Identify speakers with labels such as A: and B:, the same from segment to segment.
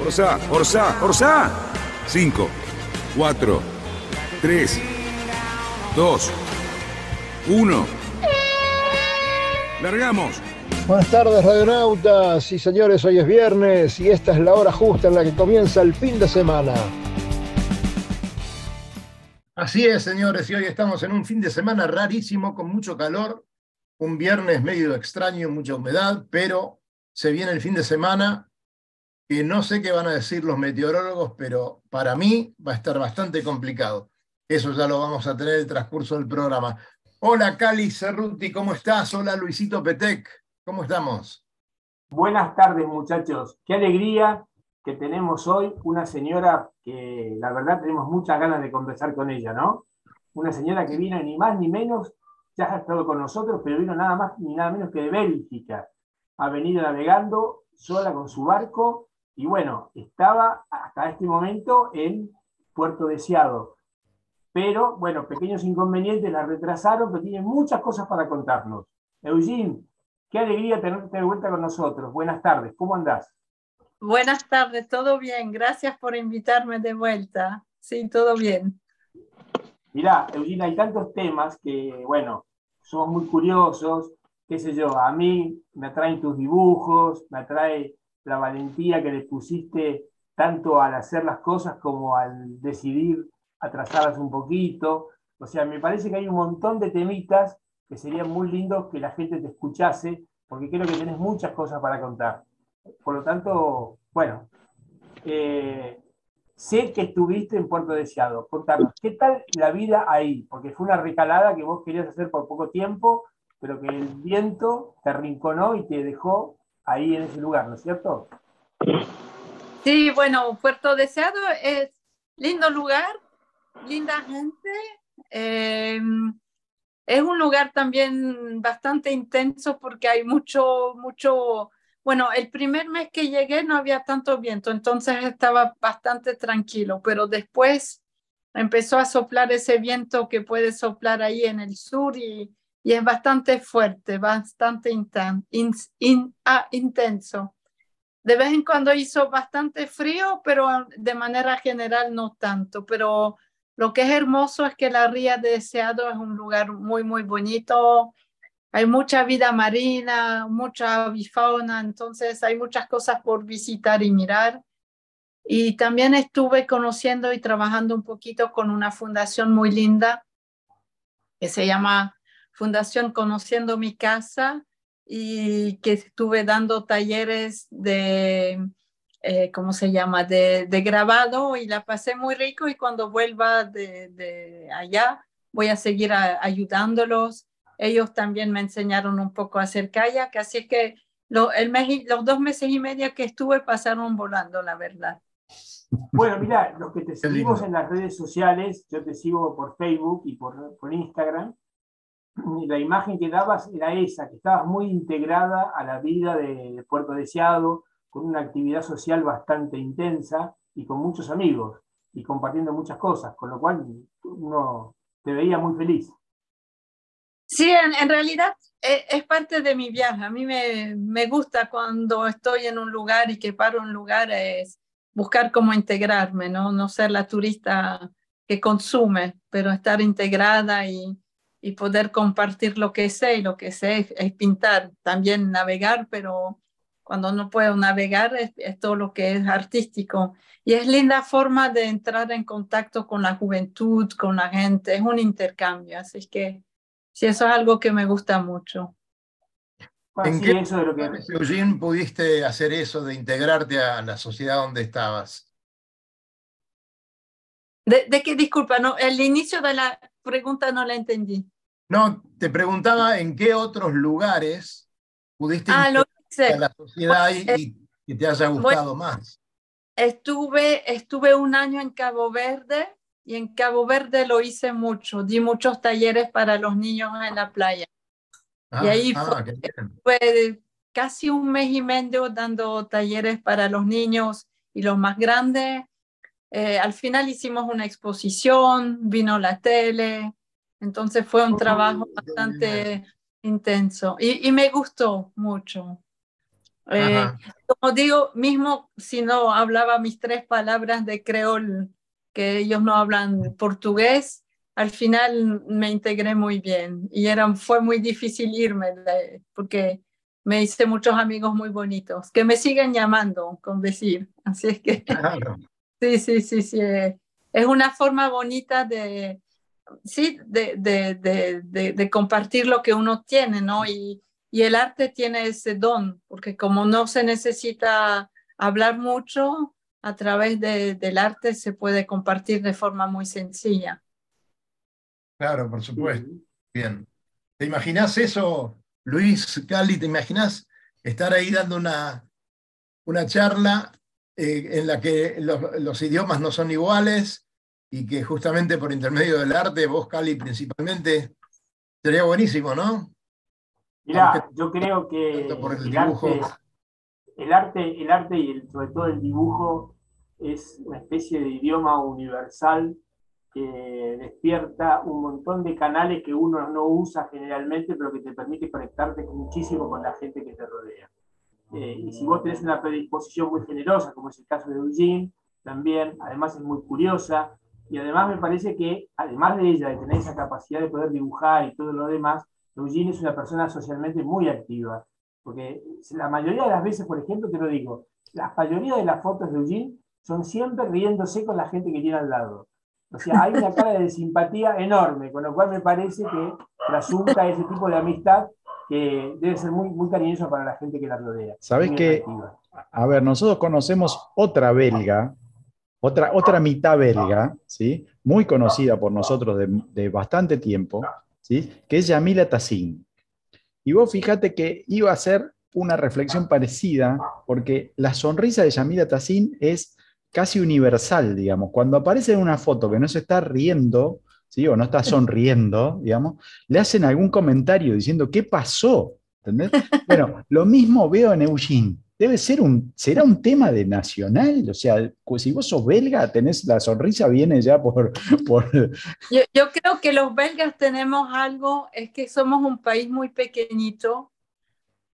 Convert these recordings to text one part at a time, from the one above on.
A: Orsa, Orsa, Orsa. 5, 4, 3, 2, 1. Largamos.
B: Buenas tardes, radionautas y señores. Hoy es viernes y esta es la hora justa en la que comienza el fin de semana. Así es, señores, y hoy estamos en un fin de semana rarísimo, con mucho calor, un viernes medio extraño, mucha humedad, pero se viene el fin de semana no sé qué van a decir los meteorólogos, pero para mí va a estar bastante complicado. Eso ya lo vamos a tener en el transcurso del programa. Hola Cali Cerruti, ¿cómo estás? Hola Luisito Petec, ¿cómo estamos?
C: Buenas tardes muchachos, qué alegría que tenemos hoy una señora que la verdad tenemos muchas ganas de conversar con ella, ¿no? Una señora que vino ni más ni menos, ya ha estado con nosotros, pero vino nada más ni nada menos que de Bélgica. Ha venido navegando sola con su barco y bueno, estaba hasta este momento en Puerto Deseado. Pero bueno, pequeños inconvenientes la retrasaron, pero tiene muchas cosas para contarnos. Eugene, qué alegría tenerte de vuelta con nosotros. Buenas tardes, ¿cómo andás?
D: Buenas tardes, todo bien. Gracias por invitarme de vuelta. Sí, todo bien.
C: Mirá, Eugenia, hay tantos temas que, bueno, somos muy curiosos, qué sé yo, a mí me atraen tus dibujos, me atrae la valentía que le pusiste tanto al hacer las cosas como al decidir atrasarlas un poquito. O sea, me parece que hay un montón de temitas que serían muy lindos que la gente te escuchase, porque creo que tienes muchas cosas para contar. Por lo tanto, bueno, eh, sé que estuviste en Puerto Deseado. Contanos, ¿qué tal la vida ahí? Porque fue una recalada que vos querías hacer por poco tiempo, pero que el viento te arrinconó y te dejó ahí en ese lugar, ¿no es cierto?
D: Sí, bueno, Puerto Deseado es lindo lugar, linda gente. Eh, es un lugar también bastante intenso porque hay mucho, mucho bueno, el primer mes que llegué no había tanto viento, entonces estaba bastante tranquilo, pero después empezó a soplar ese viento que puede soplar ahí en el sur y, es bastante fuerte, bastante ah, intenso. De vez en cuando hizo bastante frío, pero de manera general no tanto. Pero lo que es hermoso es que la Ría de Deseado es un lugar muy, muy bonito hay mucha vida marina, mucha avifauna, entonces hay muchas cosas por visitar y mirar. Y también estuve conociendo y trabajando un poquito con una fundación muy linda que se llama Fundación Conociendo mi Casa y que estuve dando talleres de, eh, ¿cómo se llama?, de, de, grabado y la pasé muy rico y cuando vuelva de, de allá voy a seguir ayudándolos ellos también me enseñaron un poco a hacer kayak, así que el mes, los dos meses y medio que estuve pasaron volando, la verdad.
C: Bueno, mira, los que te seguimos en las redes sociales, yo te sigo por Facebook y por, por Instagram, la imagen que dabas era esa, que estabas muy integrada a la vida de Puerto Deseado, con una actividad social bastante intensa y con muchos amigos y compartiendo muchas cosas, con lo cual uno te veía muy feliz.
D: Sí, en, realidad eh, es, parte de mi viaje. A mí me, me, gusta cuando estoy en un lugar y que paro un lugar es buscar cómo integrarme, ¿no? No ser la turista que consume, pero estar integrada y, y poder compartir lo que sé. Y lo que sé es, pintar, también navegar, pero cuando no puedo navegar es, es, todo lo que es artístico. Y es linda forma de entrar en contacto con la juventud, con la gente, es un intercambio. Así que Sí, eso es algo que me gusta mucho.
B: ¿En qué eso de lo que Eugene pudiste hacer eso de integrarte a la sociedad donde estabas?
D: ¿De, de qué? Disculpa, no, el inicio de la pregunta no la entendí.
B: No, te preguntaba en qué otros lugares pudiste ah, a la sociedad y, que te haya gustado más.
D: Estuve, estuve un año en Cabo Verde y en Cabo Verde lo hice mucho. Di muchos talleres para los niños en la playa. y ahí
B: ah,
D: fue, fue casi un mes y medio dando talleres para los niños y los más grandes. Eh, al final hicimos una exposición, vino la tele, entonces fue un trabajo bastante intenso y, y, me gustó mucho. Eh, como digo, mismo si no hablaba mis tres palabras de creol, que ellos no hablan portugués, al final me integré muy bien y era, fue muy difícil irme porque me hice muchos amigos muy bonitos que me siguen llamando con decir. Así es que sí, sí, sí, sí. Es una forma bonita de, sí, de, de, de, de, compartir lo que uno tiene, ¿no? Y, y el arte tiene ese don, porque como no se necesita hablar mucho, a través del arte se puede compartir de forma muy sencilla.
B: Claro, por supuesto. Bien. ¿Te imaginas eso, Luis, Cali, ¿te imaginas estar ahí dando una, una charla eh, en la que los, los, idiomas no son iguales y que justamente por intermedio del arte, vos, Cali, principalmente, sería buenísimo, ¿no?
C: Mira, yo creo que el, arte, el, arte, el arte y el, sobre todo el dibujo es una especie de idioma universal que despierta un montón de canales que uno no usa generalmente, pero que te permite conectarte muchísimo con la gente que te rodea. Eh, y si vos tenés una predisposición muy generosa, como es el caso de Eugene, también, además es muy curiosa, y además me parece que, además de ella, de tener esa capacidad de poder dibujar y todo lo demás, Eugene es una persona socialmente muy activa, porque la mayoría de las veces, por ejemplo, te lo digo, la mayoría de las fotos de Eugene son siempre riéndose con la gente que tiene al lado. O sea, hay una cara de simpatía enorme, con lo cual me parece que trasunta ese tipo de amistad que debe ser muy, muy cariñoso para la gente que la rodea.
E: Sabes que, a ver, nosotros conocemos otra belga, otra, otra mitad belga, ¿sí? muy conocida por nosotros de, de bastante tiempo, ¿sí? que es Yamila Tassin. Y vos fíjate que iba a ser una reflexión parecida, porque la sonrisa de Yamila Tassin es casi universal, digamos. Cuando aparece en una foto que no se está riendo, ¿sí? o no está sonriendo, digamos, le hacen algún comentario diciendo, ¿qué pasó? ¿Entendés? Bueno, lo mismo veo en Eugene. Debe ser un, será un tema de nacional, o sea, si vos sos belga, tenés la sonrisa viene ya por... por...
D: Yo, yo creo que los belgas tenemos algo, es que somos un país muy pequeñito,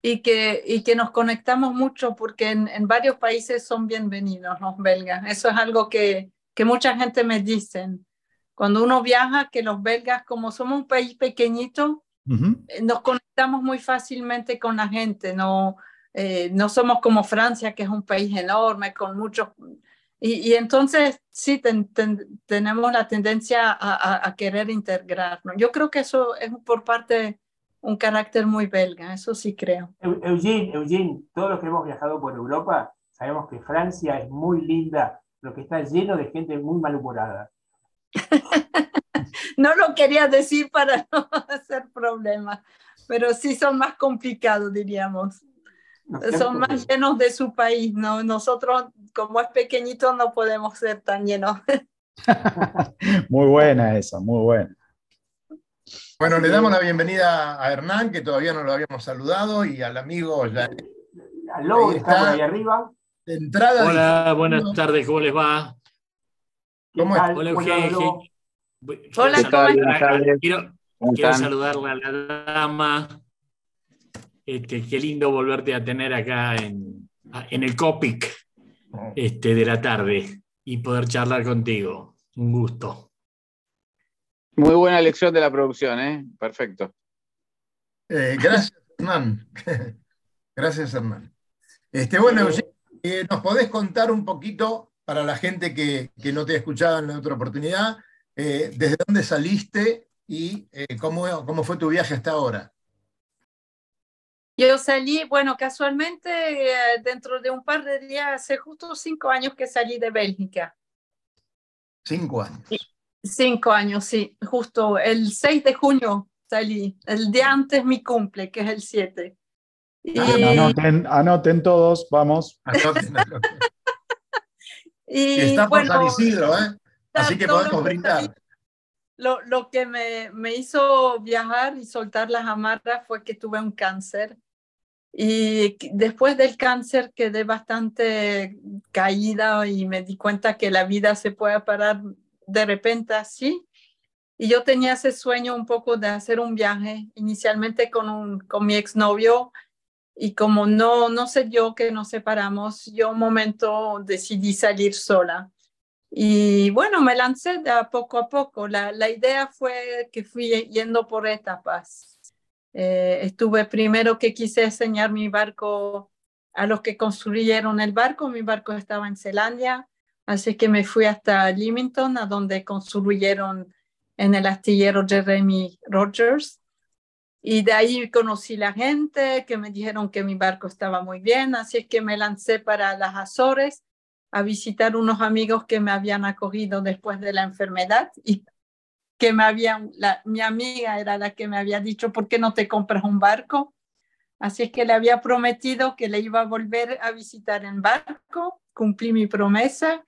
D: y que, y que nos conectamos mucho porque en, en, varios países son bienvenidos los belgas. Eso es algo que, que mucha gente me dice. Cuando uno viaja, que los belgas, como somos un país pequeñito, uh -huh. nos conectamos muy fácilmente con la gente. No, eh, no somos como Francia, que es un país enorme, con muchos... Y, y entonces sí ten, ten, tenemos la tendencia a, a, a, querer integrarnos. Yo creo que eso es por parte un carácter muy belga, eso sí creo.
C: Eugene, Eugene, todos los que hemos viajado por Europa sabemos que Francia es muy linda, pero que está lleno de gente muy malhumorada.
D: no lo quería decir para no hacer problemas, pero sí son más complicados, diríamos. Son más llenos de su país, ¿no? Nosotros, como es pequeñito, no podemos ser tan llenos.
E: muy buena esa, muy buena.
B: Bueno, le damos la bienvenida a Hernán, que todavía no lo habíamos saludado, y al amigo ya.
C: Aló, está, está ahí arriba.
B: De entrada.
F: Hola, buenas tardes, ¿cómo les va?
B: ¿Cómo estás?
F: Hola, Eugenio.
D: Hola,
F: ¿cómo Quiero, quiero saludarle a la dama. Este, qué lindo volverte a tener acá en, en el COPIC este, de la tarde y poder charlar contigo. Un gusto.
G: Muy buena lección de la producción, ¿eh? Perfecto.
B: Eh, gracias, Hernán. gracias, Hernán. Este, bueno, eh, ¿nos podés contar un poquito, para la gente que, que no te ha escuchado en la otra oportunidad, eh, desde dónde saliste y eh, cómo, cómo fue tu viaje hasta ahora?
D: Yo salí, bueno, casualmente dentro de un par de días, hace justo cinco años que salí de Bélgica.
B: Cinco años.
D: Cinco años, sí, justo el 6 de junio salí, el día antes mi cumple, que es el 7.
E: Y... Anoten, anoten, todos, vamos. Anoten, anoten.
B: Y, está por San Isidro, ¿eh? Así que podemos brindar.
D: Lo, lo, que me, me, hizo viajar y soltar las amarras fue que tuve un cáncer. Y después del cáncer quedé bastante caída y me di cuenta que la vida se puede parar de repente así. Y yo tenía ese sueño un poco de hacer un viaje, inicialmente con, un, con mi exnovio, y como no, no sé yo que nos separamos, yo un momento decidí salir sola. Y bueno, me lancé de a poco a poco. La, la idea fue que fui yendo por etapas. Eh, estuve primero que quise enseñar mi barco a los que construyeron el barco. Mi barco estaba en Zelandia, así que me fui hasta Leamington, a donde construyeron en el astillero Jeremy Rogers. Y de ahí conocí la gente que me dijeron que mi barco estaba muy bien, así es que me lancé para las Azores a visitar unos amigos que me habían acogido después de la enfermedad que me habían, la, mi amiga era la que me había dicho, ¿por qué no te compras un barco? Así es que le había prometido que le iba a volver a visitar en barco, cumplí mi promesa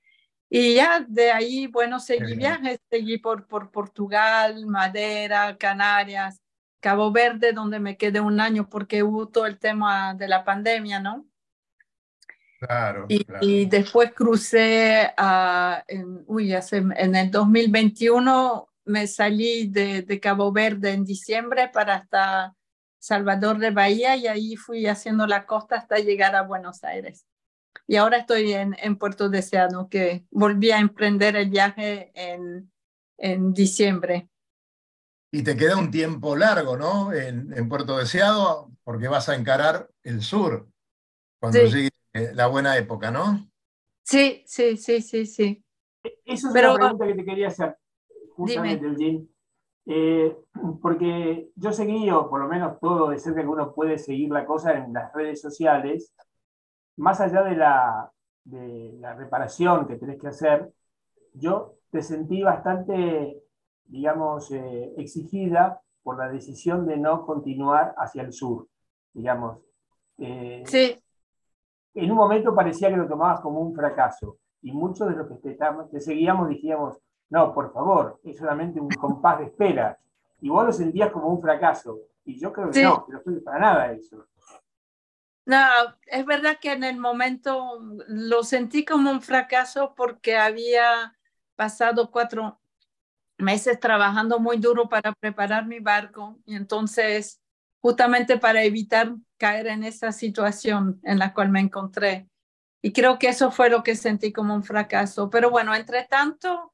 D: y ya de ahí, bueno, seguí viajes, seguí por, por Portugal, Madera, Canarias, Cabo Verde, donde me quedé un año porque hubo todo el tema de la pandemia, ¿no?
B: Claro.
D: Y, y después crucé a, en, uy, hace, en el 2021 me salí de, de, Cabo Verde en diciembre para hasta Salvador de Bahía y ahí fui haciendo la costa hasta llegar a Buenos Aires. Y ahora estoy en, en Puerto Deseado, que volví a emprender el viaje en, en diciembre
B: y te queda un tiempo largo, ¿no? En, en, Puerto Deseado, porque vas a encarar el sur cuando llegue la buena época, ¿no?
D: Sí, sí, sí, sí, sí.
C: Esa es Pero, una pregunta que te quería hacer, justamente, Eugene. Eh, porque yo seguí, o por lo menos todo de cerca que uno puede seguir la cosa en las redes sociales, más allá de la, de la reparación que tenés que hacer, yo te sentí bastante digamos, eh, exigida por la decisión de no continuar hacia el sur, digamos.
D: Eh, sí.
C: En un momento parecía que lo tomabas como un fracaso y muchos de los que te, te seguíamos dijimos, no, por favor, es solamente un compás de espera. Y vos lo sentías como un fracaso. Y yo creo que no, que no fue para nada eso.
D: No, es verdad que en el momento lo sentí como un fracaso porque había pasado cuatro, meses trabajando muy duro para preparar mi barco y entonces justamente para evitar caer en esa situación en la cual me encontré. Y creo que eso fue lo que sentí como un fracaso. Pero bueno, entre tanto,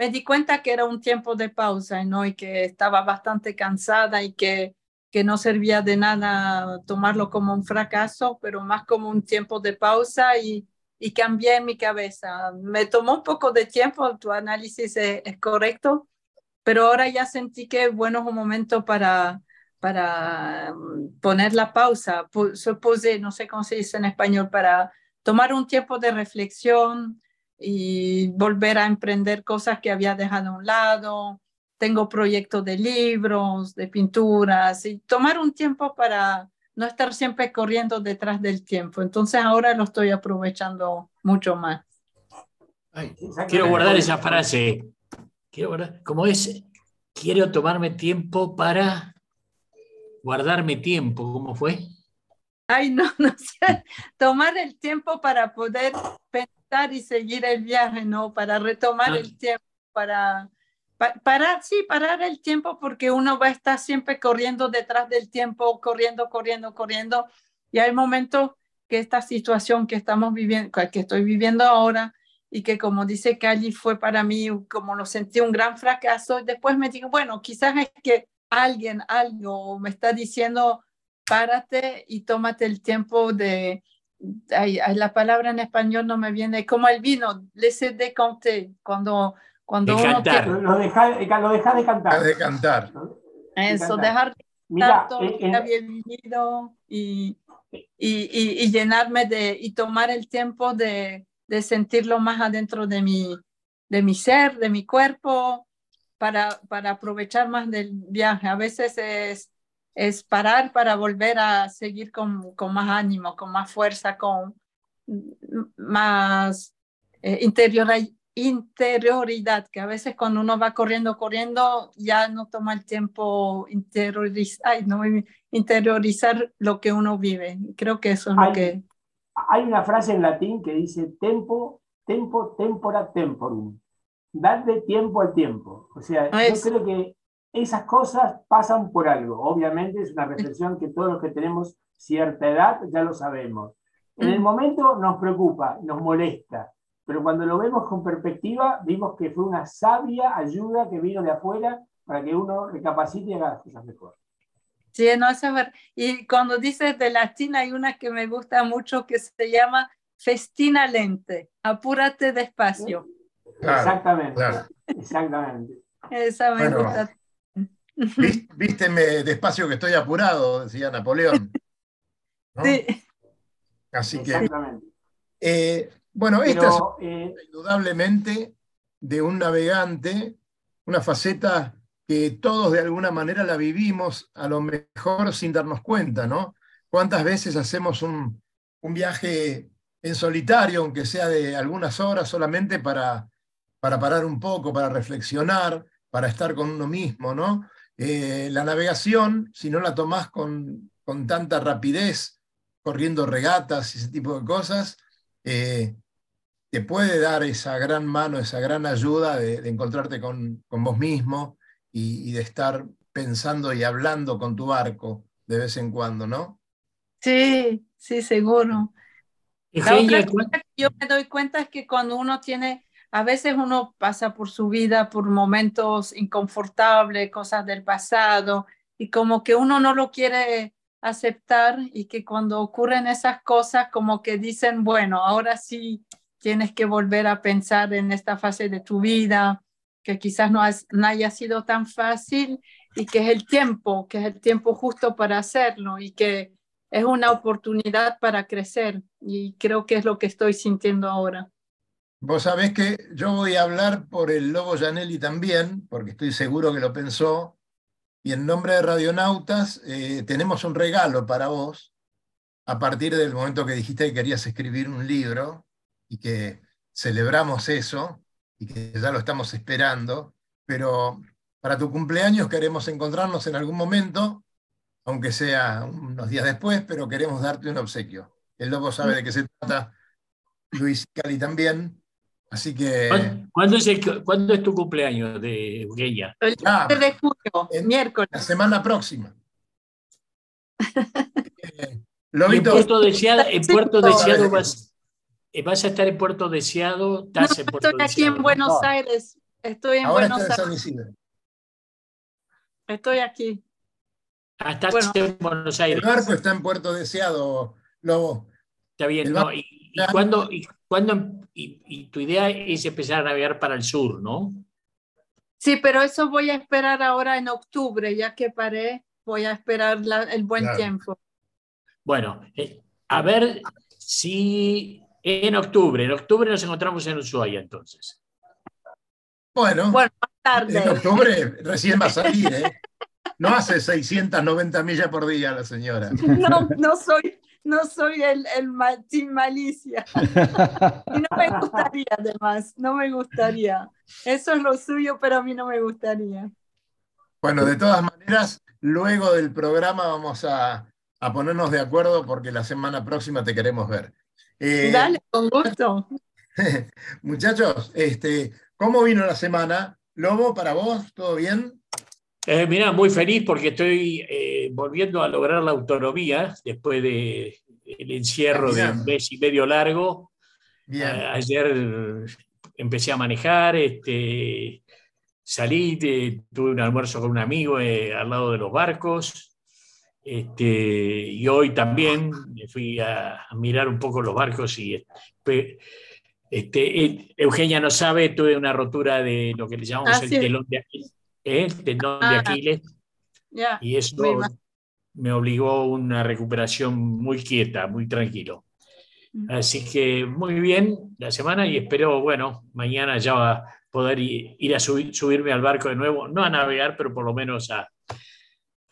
D: me di cuenta que era un tiempo de pausa ¿no? y que estaba bastante cansada y que, que no servía de nada tomarlo como un fracaso, pero más como un tiempo de pausa y, y cambié mi cabeza. Me tomó un poco de tiempo, tu análisis es, es correcto, pero ahora ya sentí que bueno es un momento para, para mm, poner la pausa, supuse, no sé cómo se dice en español, para tomar un tiempo de reflexión y volver a emprender cosas que había dejado a un lado. Tengo proyectos de libros, de pinturas y tomar un tiempo para no estar siempre corriendo detrás del tiempo. Entonces ahora lo estoy aprovechando mucho más.
F: quiero guardar esa frase. Quiero guardar, como es, quiero tomarme tiempo para guardarme tiempo. ¿Cómo fue?
D: Ay, no, no sé. Tomar el tiempo para poder pensar y seguir el viaje, ¿no? Para retomar ah. el tiempo, para parar, sí, parar el tiempo porque uno va a estar siempre corriendo detrás del tiempo, corriendo, corriendo, corriendo. Y hay momentos que esta situación que estamos viviendo, que estoy viviendo ahora, y que como dice Cali fue para mí como lo sentí un gran fracaso, después me digo, bueno, quizás es que alguien, algo me está diciendo, párate y tómate el tiempo de, ay, la palabra en español no me viene, como el vino, laissez décanter, cuando cuando
C: de uno
B: Tiene...
C: Lo deja, lo deja de cantar.
B: De cantar.
D: Eso, dejar de Mira, todo lo que había vivido y, y, y, y, llenarme de, y tomar el tiempo de, de sentirlo más adentro de mi, de mi ser, de mi cuerpo, para, para aprovechar más del viaje. A veces es, es parar para volver a seguir con, con más ánimo, con más fuerza, con más eh, interioridad, que a veces cuando uno va corriendo, corriendo, ya no toma el tiempo interiorizar, no, interiorizar lo que uno vive. Creo que eso es lo que...
C: Hay una frase en latín que dice tempo, tempo, tempora, temporum. Darle tiempo al tiempo. O sea, yo creo que esas cosas pasan por algo. Obviamente es una reflexión que todos los que tenemos cierta edad ya lo sabemos. En el mm. momento nos preocupa, nos molesta, pero cuando lo vemos con perspectiva, vimos que fue una sabia ayuda que vino de afuera para que uno recapacite y haga las cosas mejor.
D: Sí, no, es ver. Y cuando dices de latín, hay una que me gusta mucho que se llama festina lente, apúrate despacio.
C: exactamente, exactamente.
D: Esa me gusta.
B: Vísteme despacio que estoy apurado, decía Napoleón.
D: Sí.
B: Así que. Eh, bueno, esta es eh, indudablemente de un navegante, una faceta que todos de alguna manera la vivimos, a lo mejor sin darnos cuenta, ¿no? ¿Cuántas veces hacemos un, viaje en solitario, aunque sea de algunas horas solamente para, para parar un poco, para reflexionar, para estar con uno mismo, ¿no? Eh, la navegación, si no la tomás con, con, tanta rapidez, corriendo regatas y ese tipo de cosas, eh, te puede dar esa gran mano, esa gran ayuda de, encontrarte con, vos mismo y, de estar pensando y hablando con tu barco de vez en cuando, ¿no?
D: Sí, sí, seguro. La otra cosa que yo me doy cuenta es que cuando uno tiene, a veces uno pasa por su vida por momentos inconfortables, cosas del pasado, y como que uno no lo quiere aceptar y que cuando ocurren esas cosas como que dicen, bueno, ahora sí tienes que volver a pensar en esta fase de tu vida, que quizás no, no, haya sido tan fácil y que es el tiempo, que es el tiempo justo para hacerlo y que es una oportunidad para crecer y creo que es lo que estoy sintiendo ahora.
B: Vos sabés que yo voy a hablar por el Lobo Janelli también, porque estoy seguro que lo pensó, y en nombre de Radionautas eh, tenemos un regalo para vos a partir del momento que dijiste que querías escribir un libro y que celebramos eso y que ya lo estamos esperando, pero para tu cumpleaños queremos encontrarnos en algún momento, aunque sea unos días después, pero queremos darte un obsequio. El lobo sabe de qué se trata, Luis Cali también, así que...
F: ¿Cuándo es, es tu cumpleaños de Eugenia?
D: El 3 ah, de julio, miércoles.
B: La semana próxima.
F: eh, en Puerto Deseado, en Puerto Deseado vas, eh, ¿Vas a estar en Puerto Deseado?
D: estoy aquí en Buenos Aires. Estoy en Buenos Aires. Estoy aquí.
F: Ah, estás en Buenos Aires.
B: El barco está en Puerto Deseado, Lobo.
F: Está bien, no, y, y, y, y, tu idea es empezar a navegar para el sur, ¿no?
D: Sí, pero eso voy a esperar ahora en octubre, ya que paré, voy a esperar el buen tiempo.
F: Bueno, eh, a ver si en octubre, en octubre nos encontramos en Ushuaia entonces.
B: Bueno,
D: bueno tarde.
B: en octubre recién va a salir, ¿eh? No hace 690 millas por día la señora.
D: No, no soy, no soy el, el Malicia. Y no me gustaría, además, no me gustaría. Eso es lo suyo, pero a mí no me gustaría.
B: Bueno, de todas maneras, luego del programa vamos a, a ponernos de acuerdo porque la semana próxima te queremos ver.
D: Eh, Dale, con gusto.
B: Muchachos, este, ¿cómo vino la semana? Lobo, para vos, ¿todo bien?
F: Eh, mira, muy feliz porque estoy eh, volviendo a lograr la autonomía después del el encierro de un mes y medio largo. ayer empecé a manejar, este, salí, tuve un almuerzo con un amigo al lado de los barcos. Este, y hoy también me fui a, mirar un poco los barcos y este, eh, Eugenia no sabe, tuve una rotura de lo que le llamamos ah, el telón de Aquiles. ¿eh? de ah, Aquiles y eso me obligó a una recuperación muy quieta, muy tranquilo. Mm. Así que muy bien la semana y espero, bueno, mañana ya va a poder ir, a subirme al barco de nuevo, no a navegar, pero por lo menos a,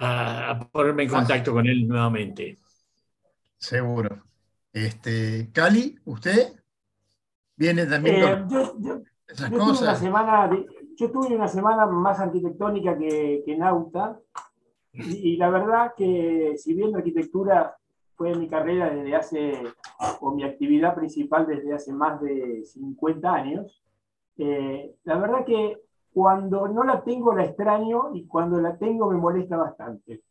F: a, ponerme en contacto con él nuevamente.
B: Seguro. Este, Cali, ¿usted? Viene también
C: eh, yo, yo, esas yo cosas. Tuve una semana yo tuve una semana más arquitectónica que, que Nauta, y, y, la verdad que si bien la arquitectura fue mi carrera desde hace, o mi actividad principal desde hace más de 50 años, eh, la verdad que cuando no la tengo la extraño y cuando la tengo me molesta bastante,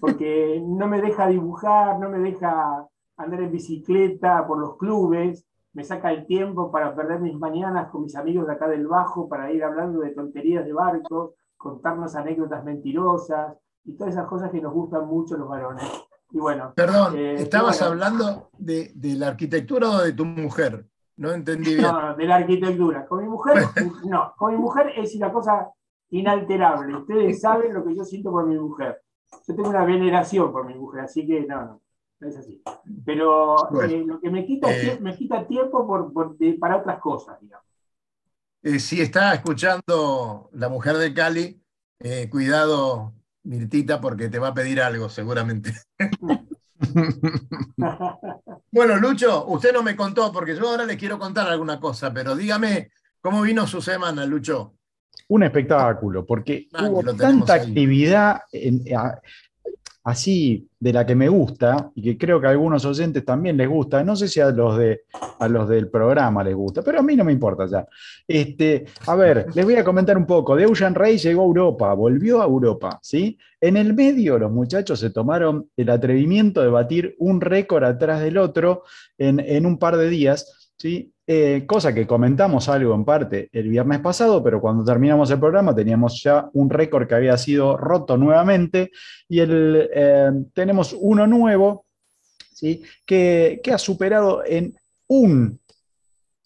C: porque no me deja dibujar, no me deja andar en bicicleta por los clubes, me saca el tiempo para perder mis mañanas con mis amigos de acá del Bajo, para ir hablando de tonterías de barcos, contarnos anécdotas mentirosas y todas esas cosas que nos gustan mucho los varones. Y bueno.
B: Perdón, eh, estabas hablando de, de, la arquitectura o de tu mujer. No entendí bien.
C: No, de la arquitectura. Con mi mujer, no, con mi mujer es una cosa inalterable. Ustedes saben lo que yo siento por mi mujer. Yo tengo una veneración por mi mujer, así que no, no es así. Pero eh, lo que me quita, eh, me quita tiempo por, para otras cosas, digamos.
B: Eh, si está escuchando la mujer de Cali, cuidado, Mirtita, porque te va a pedir algo, seguramente. bueno, Lucho, usted no me contó, porque yo ahora le quiero contar alguna cosa, pero dígame, ¿cómo vino su semana, Lucho?
E: Un espectáculo, porque ah, hubo tanta actividad en, así de la que me gusta y que creo que a algunos oyentes también les gusta, no sé si a los, de, a los del programa les gusta, pero a mí no me importa ya. Este, a ver, les voy a comentar un poco. Deushan Rey llegó a Europa, volvió a Europa, ¿sí? En el medio los muchachos se tomaron el atrevimiento de batir un récord atrás del otro en, en un par de días, ¿sí? Eh, cosa que comentamos algo en parte el viernes pasado, pero cuando terminamos el programa teníamos ya un récord que había sido roto nuevamente y el, eh, tenemos uno nuevo ¿sí? que, ha superado en un,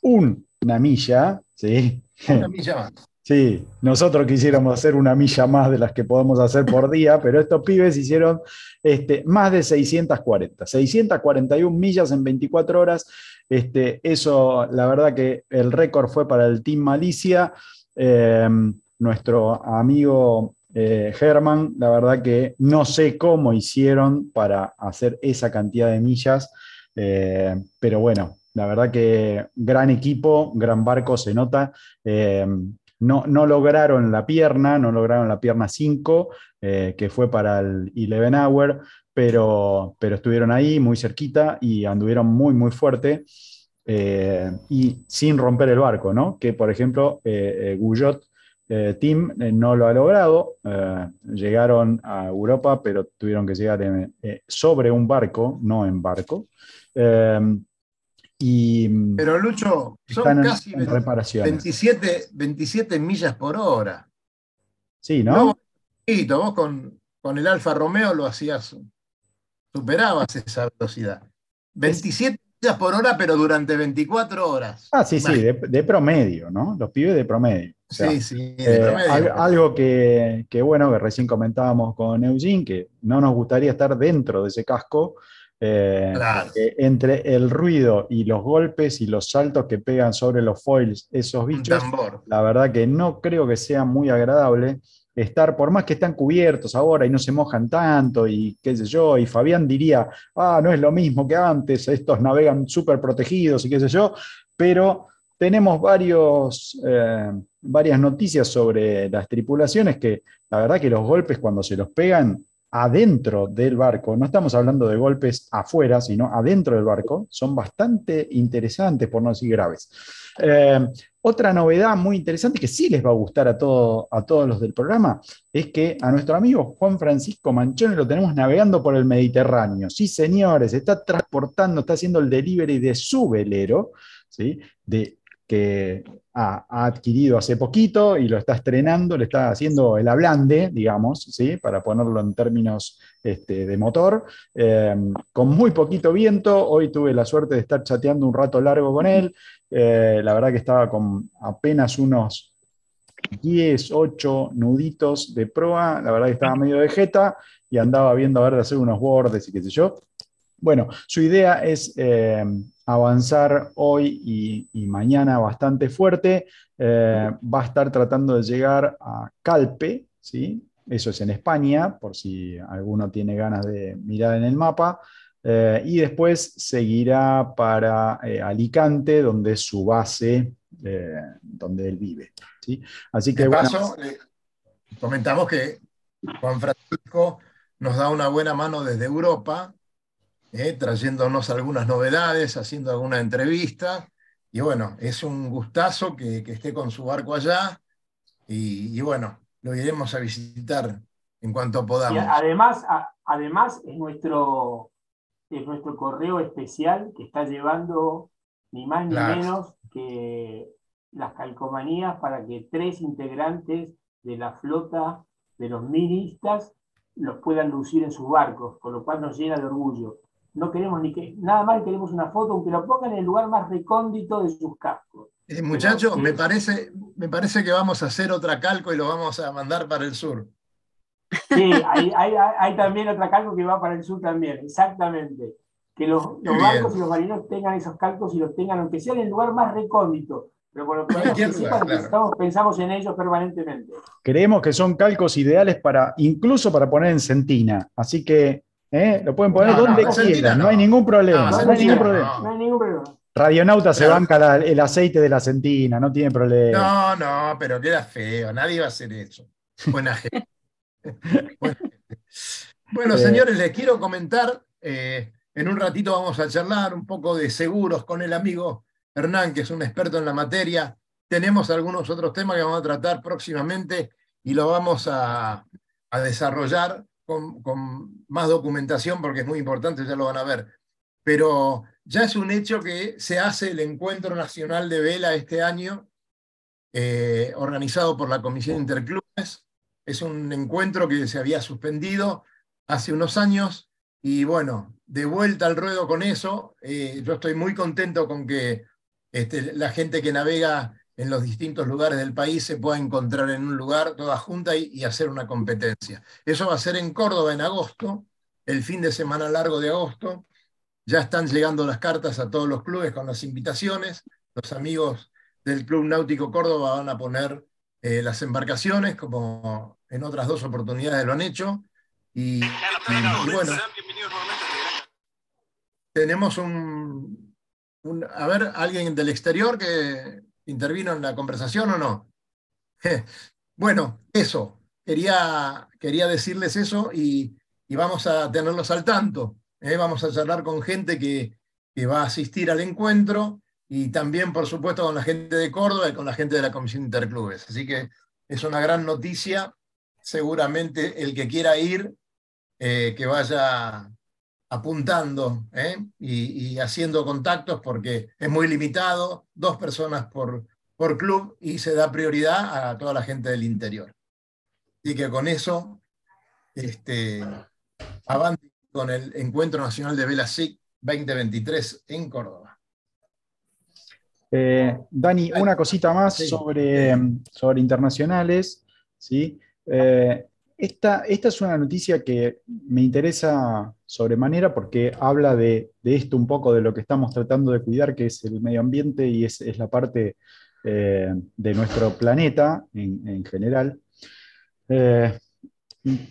E: una milla, ¿sí?
B: Una milla más.
E: Sí, nosotros quisiéramos hacer una milla más de las que podemos hacer por día, pero estos pibes hicieron este, más de 640, 641 millas en 24 horas. Este, eso, la verdad que el récord fue para el Team Malicia. Em, nuestro amigo eh, Germán, la verdad que no sé cómo hicieron para hacer esa cantidad de millas, eh, pero bueno, la verdad que gran equipo, gran barco se nota. Em, no, lograron la pierna, no lograron la pierna 5, eh, que fue para el 11 Hour, pero, pero estuvieron ahí muy cerquita y anduvieron muy, muy fuerte. Eh, y sin romper el barco, ¿no? Que por ejemplo, eh, Guyot Team no lo ha logrado. llegaron a Europa, pero tuvieron que llegar sobre un barco, no en barco.
B: Pero Lucho, son casi 27, 27 millas por hora.
E: Sí, ¿no?
B: vos con, con el Alfa Romeo lo hacías, superabas esa velocidad. 27 millas por hora, pero durante 24 horas.
E: Ah, sí, sí, de, promedio, ¿no? Los pibes de promedio.
B: sí, sí, de eh,
E: promedio. algo que, que, bueno, que recién comentábamos con Eugene, que no nos gustaría estar dentro de ese casco, eh, entre el ruido y los golpes y los saltos que pegan sobre los foils esos bichos, la verdad que no creo que sea muy agradable estar, por más que están cubiertos ahora y no se mojan tanto y qué sé yo, y Fabián diría, ah, no es lo mismo que antes, estos navegan súper protegidos y qué sé yo, pero tenemos varios, eh, varias noticias sobre las tripulaciones que la verdad que los golpes cuando se los pegan adentro del barco, no estamos hablando de golpes afuera, sino adentro del barco, son bastante interesantes, por no decir graves. Eh, otra novedad muy interesante que sí les va a gustar a, a todos los del programa es que a nuestro amigo Juan Francisco Manchone lo tenemos navegando por el Mediterráneo. Sí, señores, está transportando, está haciendo el delivery de su velero, ¿sí? de que ha, adquirido hace poquito y lo está estrenando, le está haciendo el ablande, digamos, ¿sí? para ponerlo en términos este, de motor, eh, con muy poquito viento. Hoy tuve la suerte de estar chateando un rato largo con él. Eh, la verdad que estaba con apenas unos 10, 8 nuditos de proa. La verdad que estaba medio de jeta y andaba viendo a ver de hacer unos bordes y qué sé yo. Bueno, su idea es eh, avanzar hoy y, mañana bastante fuerte. Eh, va a estar tratando de llegar a Calpe, ¿sí? eso es en España, por si alguno tiene ganas de mirar en el mapa. eh, y después seguirá para Alicante, donde es su base, donde él vive. ¿sí?
B: Así que, paso, comentamos que Juan Francisco nos da una buena mano desde Europa, trayéndonos algunas novedades, haciendo alguna entrevista. Y bueno, es un gustazo que, esté con su barco allá. Y, bueno, lo iremos a visitar en cuanto podamos.
C: además, además es nuestro, es nuestro correo especial que está llevando ni más ni menos que las calcomanías para que tres integrantes de la flota de los ministas los puedan lucir en sus barcos, con lo cual nos llena de orgullo no queremos ni que, nada más queremos una foto, aunque lo pongan en el lugar más recóndito de sus cascos.
B: Eh, muchachos, me, parece, me parece que vamos a hacer otra calco y lo vamos a mandar para el sur.
C: Sí, hay, también otra calco que va para el sur también, exactamente. Que los, los barcos y los marinos tengan esos calcos y los tengan, aunque sea en el lugar más recóndito. Pero con lo que pensamos en ellos permanentemente.
E: Creemos que son calcos ideales para, incluso para poner en centina. Así que ¿Eh? Lo pueden poner donde quieran, no. hay ningún problema. No, hay ningún problema. Radionauta se banca el aceite de la centina, no tiene problema.
B: No, no, pero queda feo, nadie va a hacer eso. Buena gente. bueno, señores, les quiero comentar, eh, en un ratito vamos a charlar un poco de seguros con el amigo Hernán, que es un experto en la materia. Tenemos algunos otros temas que vamos a tratar próximamente y lo vamos a, a desarrollar con, más documentación porque es muy importante, ya lo van a ver. Pero ya es un hecho que se hace el Encuentro Nacional de Vela este año, eh, organizado por la Comisión Interclubes. Es un encuentro que se había suspendido hace unos años y bueno, de vuelta al ruedo con eso, eh, yo estoy muy contento con que este, la gente que navega en los distintos lugares del país se pueda encontrar en un lugar toda junta y, hacer una competencia. Eso va a ser en Córdoba en agosto, el fin de semana largo de agosto. Ya están llegando las cartas a todos los clubes con las invitaciones. Los amigos del Club Náutico Córdoba van a poner eh, las embarcaciones, como en otras dos oportunidades lo han hecho. Y, bueno, tenemos un, un, A ver, alguien del exterior que ¿Intervino en la conversación o no? bueno, eso. Quería, quería decirles eso y, vamos a tenerlos al tanto. ¿eh? Vamos a charlar con gente que, va a asistir al encuentro y también, por supuesto, con la gente de Córdoba y con la gente de la Comisión Interclubes. Así que es una gran noticia. Seguramente el que quiera ir, eh, que vaya apuntando ¿eh? y, haciendo contactos porque es muy limitado, dos personas por, por club y se da prioridad a toda la gente del interior. Y que con eso este, avance con el Encuentro Nacional de Vela SIC 2023 en Córdoba.
E: Eh, Dani, una cosita más sobre, sobre internacionales. ¿sí? Eh, esta, es una noticia que me interesa sobremanera porque habla de, esto un poco, de lo que estamos tratando de cuidar, que es el medio ambiente y es, la parte eh, de nuestro planeta en, general. Eh,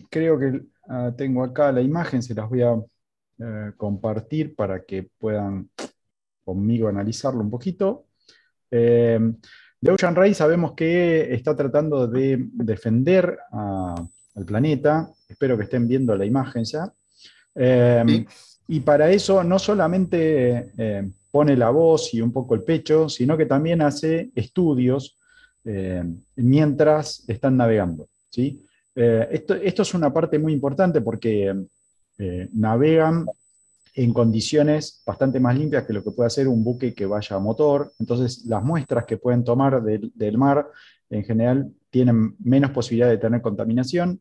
E: creo que ah, tengo acá la imagen, se las voy a eh, compartir para que puedan conmigo analizarlo un poquito. de Ocean Ray sabemos que está tratando de defender a al planeta. Espero que estén viendo la imagen ya. Eh, y para eso no solamente eh, pone la voz y un poco el pecho, sino que también hace estudios eh, mientras están navegando. ¿sí? Esto, esto, es una parte muy importante porque navegan en condiciones bastante más limpias que lo que puede hacer un buque que vaya a motor. Entonces, las muestras que pueden tomar del, del mar en general tienen menos posibilidad de tener contaminación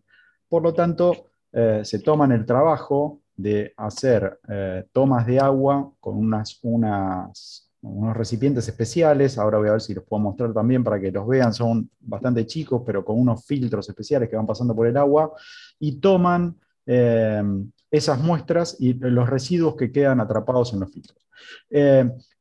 E: por lo tanto, eh, se toman el trabajo de hacer eh, tomas de agua con unas, unos recipientes especiales. Ahora voy a ver si los puedo mostrar también para que los vean. Son bastante chicos, pero con unos filtros especiales que van pasando por el agua y toman eh, esas muestras y los residuos que quedan atrapados en los filtros.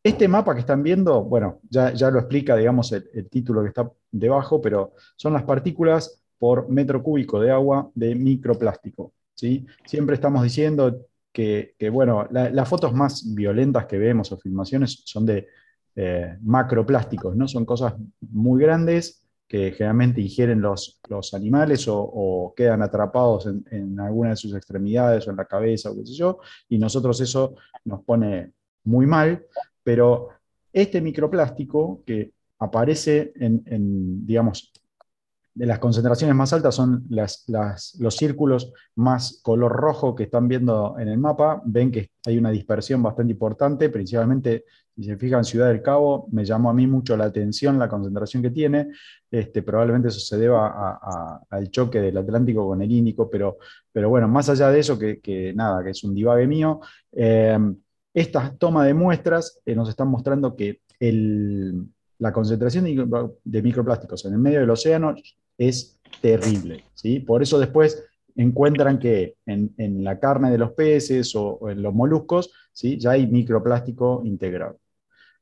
E: este mapa que están viendo, bueno, ya, ya lo explica, digamos, el título que está debajo, pero son las partículas por metro cúbico de agua de microplástico. ¿sí? Siempre estamos diciendo que, bueno, las fotos más violentas que vemos o filmaciones son de eh, macroplásticos, ¿no? Son cosas muy grandes que generalmente ingieren los, los animales o, quedan atrapados en, alguna de sus extremidades o en la cabeza o qué sé yo, y nosotros eso nos pone muy mal, pero este microplástico que aparece en, digamos, de las concentraciones más altas son los círculos más color rojo que están viendo en el mapa. Ven que hay una dispersión bastante importante, principalmente si se fijan Ciudad del Cabo, me llamó a mí mucho la atención la concentración que tiene. Este, probablemente eso se deba al choque del Atlántico con el Índico, pero, pero bueno, más allá de eso, que, nada, que es un divague mío, eh, estas tomas de muestras eh, nos están mostrando que la concentración de microplásticos en el medio del océano es terrible. ¿sí? Por eso después encuentran que en, la carne de los peces o, en los moluscos ¿sí? ya hay microplástico integrado.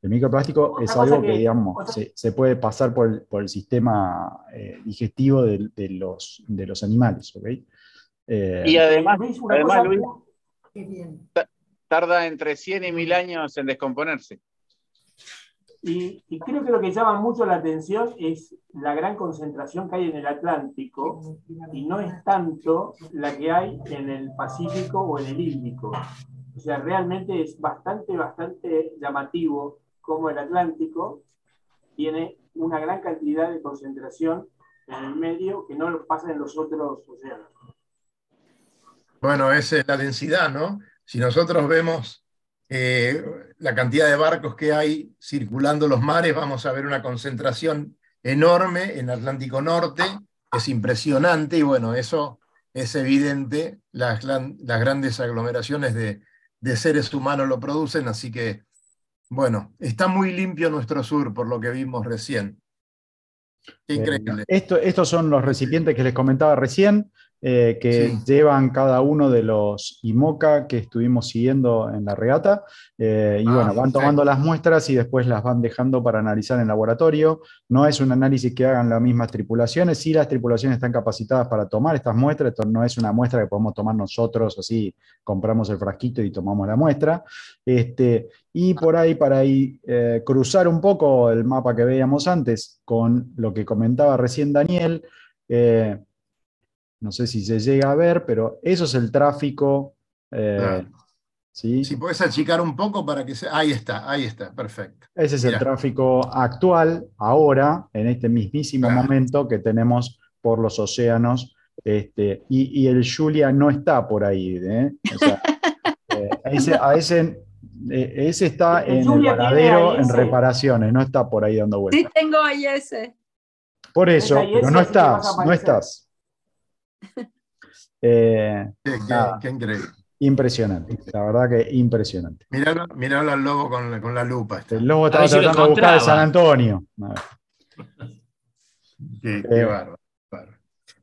E: El microplástico es algo que, digamos, se, puede pasar por el, sistema eh, digestivo de, los, de los animales.
G: Eh, y además, además Luis, tarda entre 100 y 1000 años en descomponerse.
C: Y, creo que lo que llama mucho la atención es la gran concentración que hay en el Atlántico y no es tanto la que hay en el Pacífico o en el Índico. O sea, realmente es bastante, bastante llamativo cómo el Atlántico tiene una gran cantidad de concentración en el medio que no pasa en los otros océanos.
B: Bueno, es la densidad, ¿no? Si nosotros vemos eh, la cantidad de barcos que hay circulando los mares, vamos a ver una concentración enorme en Atlántico Norte, es impresionante y bueno, eso es evidente, las, las grandes aglomeraciones de, seres humanos lo producen, así que bueno, está muy limpio nuestro sur por lo que vimos recién.
E: increíble. esto, estos son los recipientes que les comentaba recién. Eh, que llevan cada uno de los IMOCA que estuvimos siguiendo en la regata. Eh, y ah, bueno, van tomando las muestras y después las van dejando para analizar en laboratorio. No es un análisis que hagan las mismas tripulaciones, sí las tripulaciones están capacitadas para tomar estas muestras, esto no es una muestra que podemos tomar nosotros, así compramos el frasquito y tomamos la muestra. Este, y por ahí, para eh, cruzar un poco el mapa que veíamos antes con lo que comentaba recién Daniel, no sé si se llega a ver, pero eso es el tráfico.
B: Eh, Si puedes achicar un poco para que se... Ahí está, ahí está, perfecto.
E: Ese es el tráfico actual, ahora, en este mismísimo momento que tenemos por los océanos. Este, y, el Julia no está por ahí. ¿eh? Eh, ese, ese, está en el varadero en reparaciones, no está por ahí dando vueltas.
D: Sí, tengo ahí ese.
E: Por eso, pero no estás, no estás.
B: Eh, qué, increíble.
E: Impresionante, la verdad que impresionante.
B: Miralo, al lobo con, la lupa.
E: El lobo estaba tratando de buscar de San Antonio.
B: Qué, eh, bárbaro.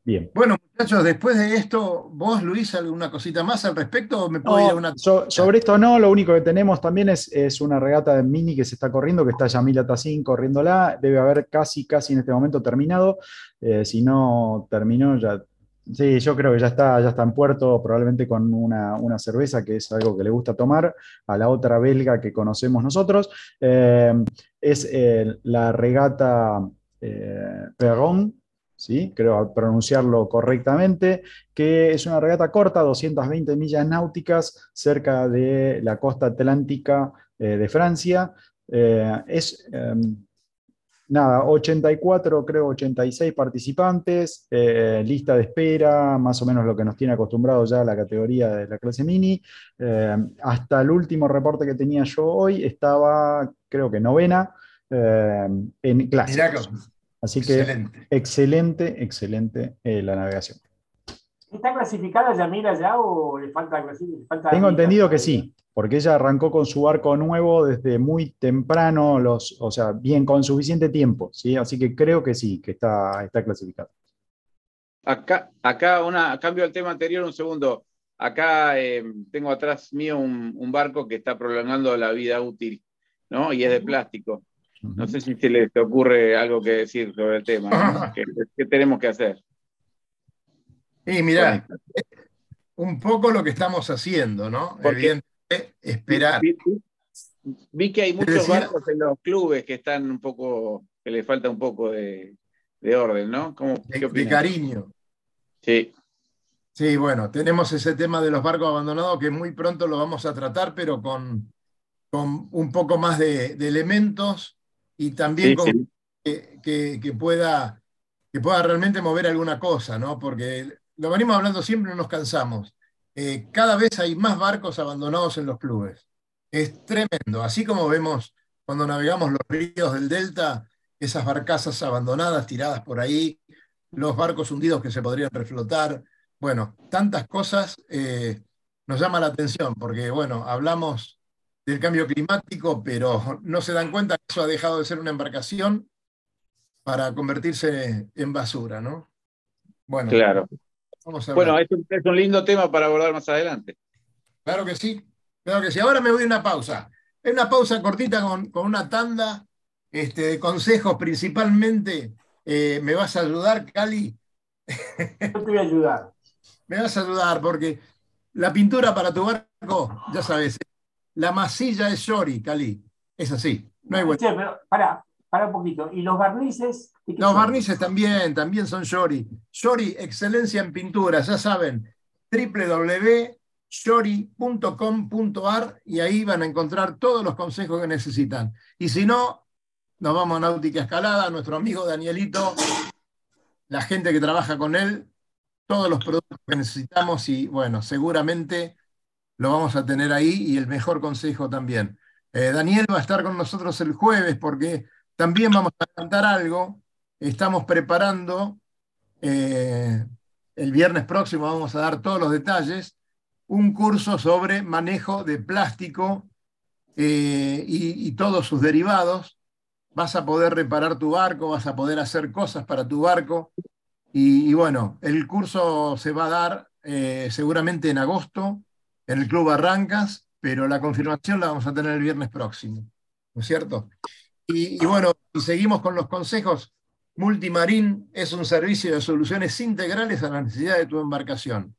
B: Bien. Bueno, muchachos, después de esto, vos, Luis, ¿alguna cosita más al respecto? ¿Me puedo una...
E: sobre esto no, lo único que tenemos también es, es, una regata de mini que se está corriendo, que está Yamila Tassin corriéndola. Debe haber casi, casi en este momento terminado. Eh, si no terminó, ya Sí, yo creo que ya está, ya está en puerto, probablemente con una, cerveza, que es algo que le gusta tomar, a la otra belga que conocemos nosotros. Eh, es eh, la regata eh, Perron, ¿sí? creo pronunciarlo correctamente, que es una regata corta, 220 millas náuticas, cerca de la costa atlántica de Francia. es nada, 84, creo 86 participantes, eh, lista de espera, más o menos lo que nos tiene acostumbrado ya la categoría de la clase mini. Eh, hasta el último reporte que tenía yo hoy estaba, creo que novena, eh, en clase. Así que excelente, excelente, la navegación.
C: ¿Está clasificada Yamila ya o le falta, clasificar?
E: Tengo entendido que sí porque ella arrancó con su barco nuevo desde muy temprano, los, o sea, bien, con suficiente tiempo, ¿sí? Así que creo que sí, que está, está clasificado.
G: Acá, acá una, cambio al tema anterior un segundo. Acá eh, tengo atrás mío un, barco que está prolongando la vida útil, ¿no? Y es de plástico. No sé si se les ocurre algo que decir sobre el tema. ¿Qué, tenemos que hacer?
B: Y mira, un poco lo que estamos haciendo, ¿no? Evidentemente, esperar.
G: Vi, que hay muchos barcos en los clubes que están un poco, que le falta un poco de, orden, ¿no?
B: de, cariño.
G: Sí.
B: Sí, bueno, tenemos ese tema de los barcos abandonados que muy pronto lo vamos a tratar, pero con, con un poco más de, elementos y también con, Que, pueda, que pueda realmente mover alguna cosa, ¿no? Porque lo venimos hablando siempre, no nos cansamos. Eh, cada vez hay más barcos abandonados en los clubes. Es tremendo. Así como vemos cuando navegamos los ríos del Delta, esas barcazas abandonadas, tiradas por ahí, los barcos hundidos que se podrían reflotar. Bueno, tantas cosas eh, nos llama la atención, porque bueno, hablamos del cambio climático, pero no se dan cuenta que eso ha dejado de ser una embarcación para convertirse en basura, ¿no?
G: Bueno, claro. Bueno, es un, es un, lindo tema para abordar más adelante.
B: Claro que sí, claro que sí. Ahora me voy a una pausa. Es una pausa cortita con, con una tanda este, de consejos principalmente. Eh, ¿Me vas a ayudar, Cali?
C: Yo te voy a ayudar.
B: Me vas a ayudar porque la pintura para tu barco, ya sabes, la masilla es Shori, Cali. Es así. No hay
C: vuelta. pero para, para un poquito. ¿Y los barnices?
B: Los barnices también, también son Shori. Shori, excelencia en pintura, ya saben, www.shori.com.ar y ahí van a encontrar todos los consejos que necesitan. Y si no, nos vamos a Náutica Escalada, nuestro amigo Danielito, la gente que trabaja con él, todos los productos que necesitamos y bueno, seguramente lo vamos a tener ahí y el mejor consejo también. Eh, Daniel va a estar con nosotros el jueves porque también vamos a cantar algo. Estamos preparando, eh, el viernes próximo vamos a dar todos los detalles, un curso sobre manejo de plástico eh, y, todos sus derivados. Vas a poder reparar tu barco, vas a poder hacer cosas para tu barco. Y, bueno, el curso se va a dar eh, seguramente en agosto en el Club Arrancas, pero la confirmación la vamos a tener el viernes próximo. ¿No es cierto? Y, bueno, y seguimos con los consejos. Multimarín es un servicio de soluciones integrales a la necesidad de tu embarcación.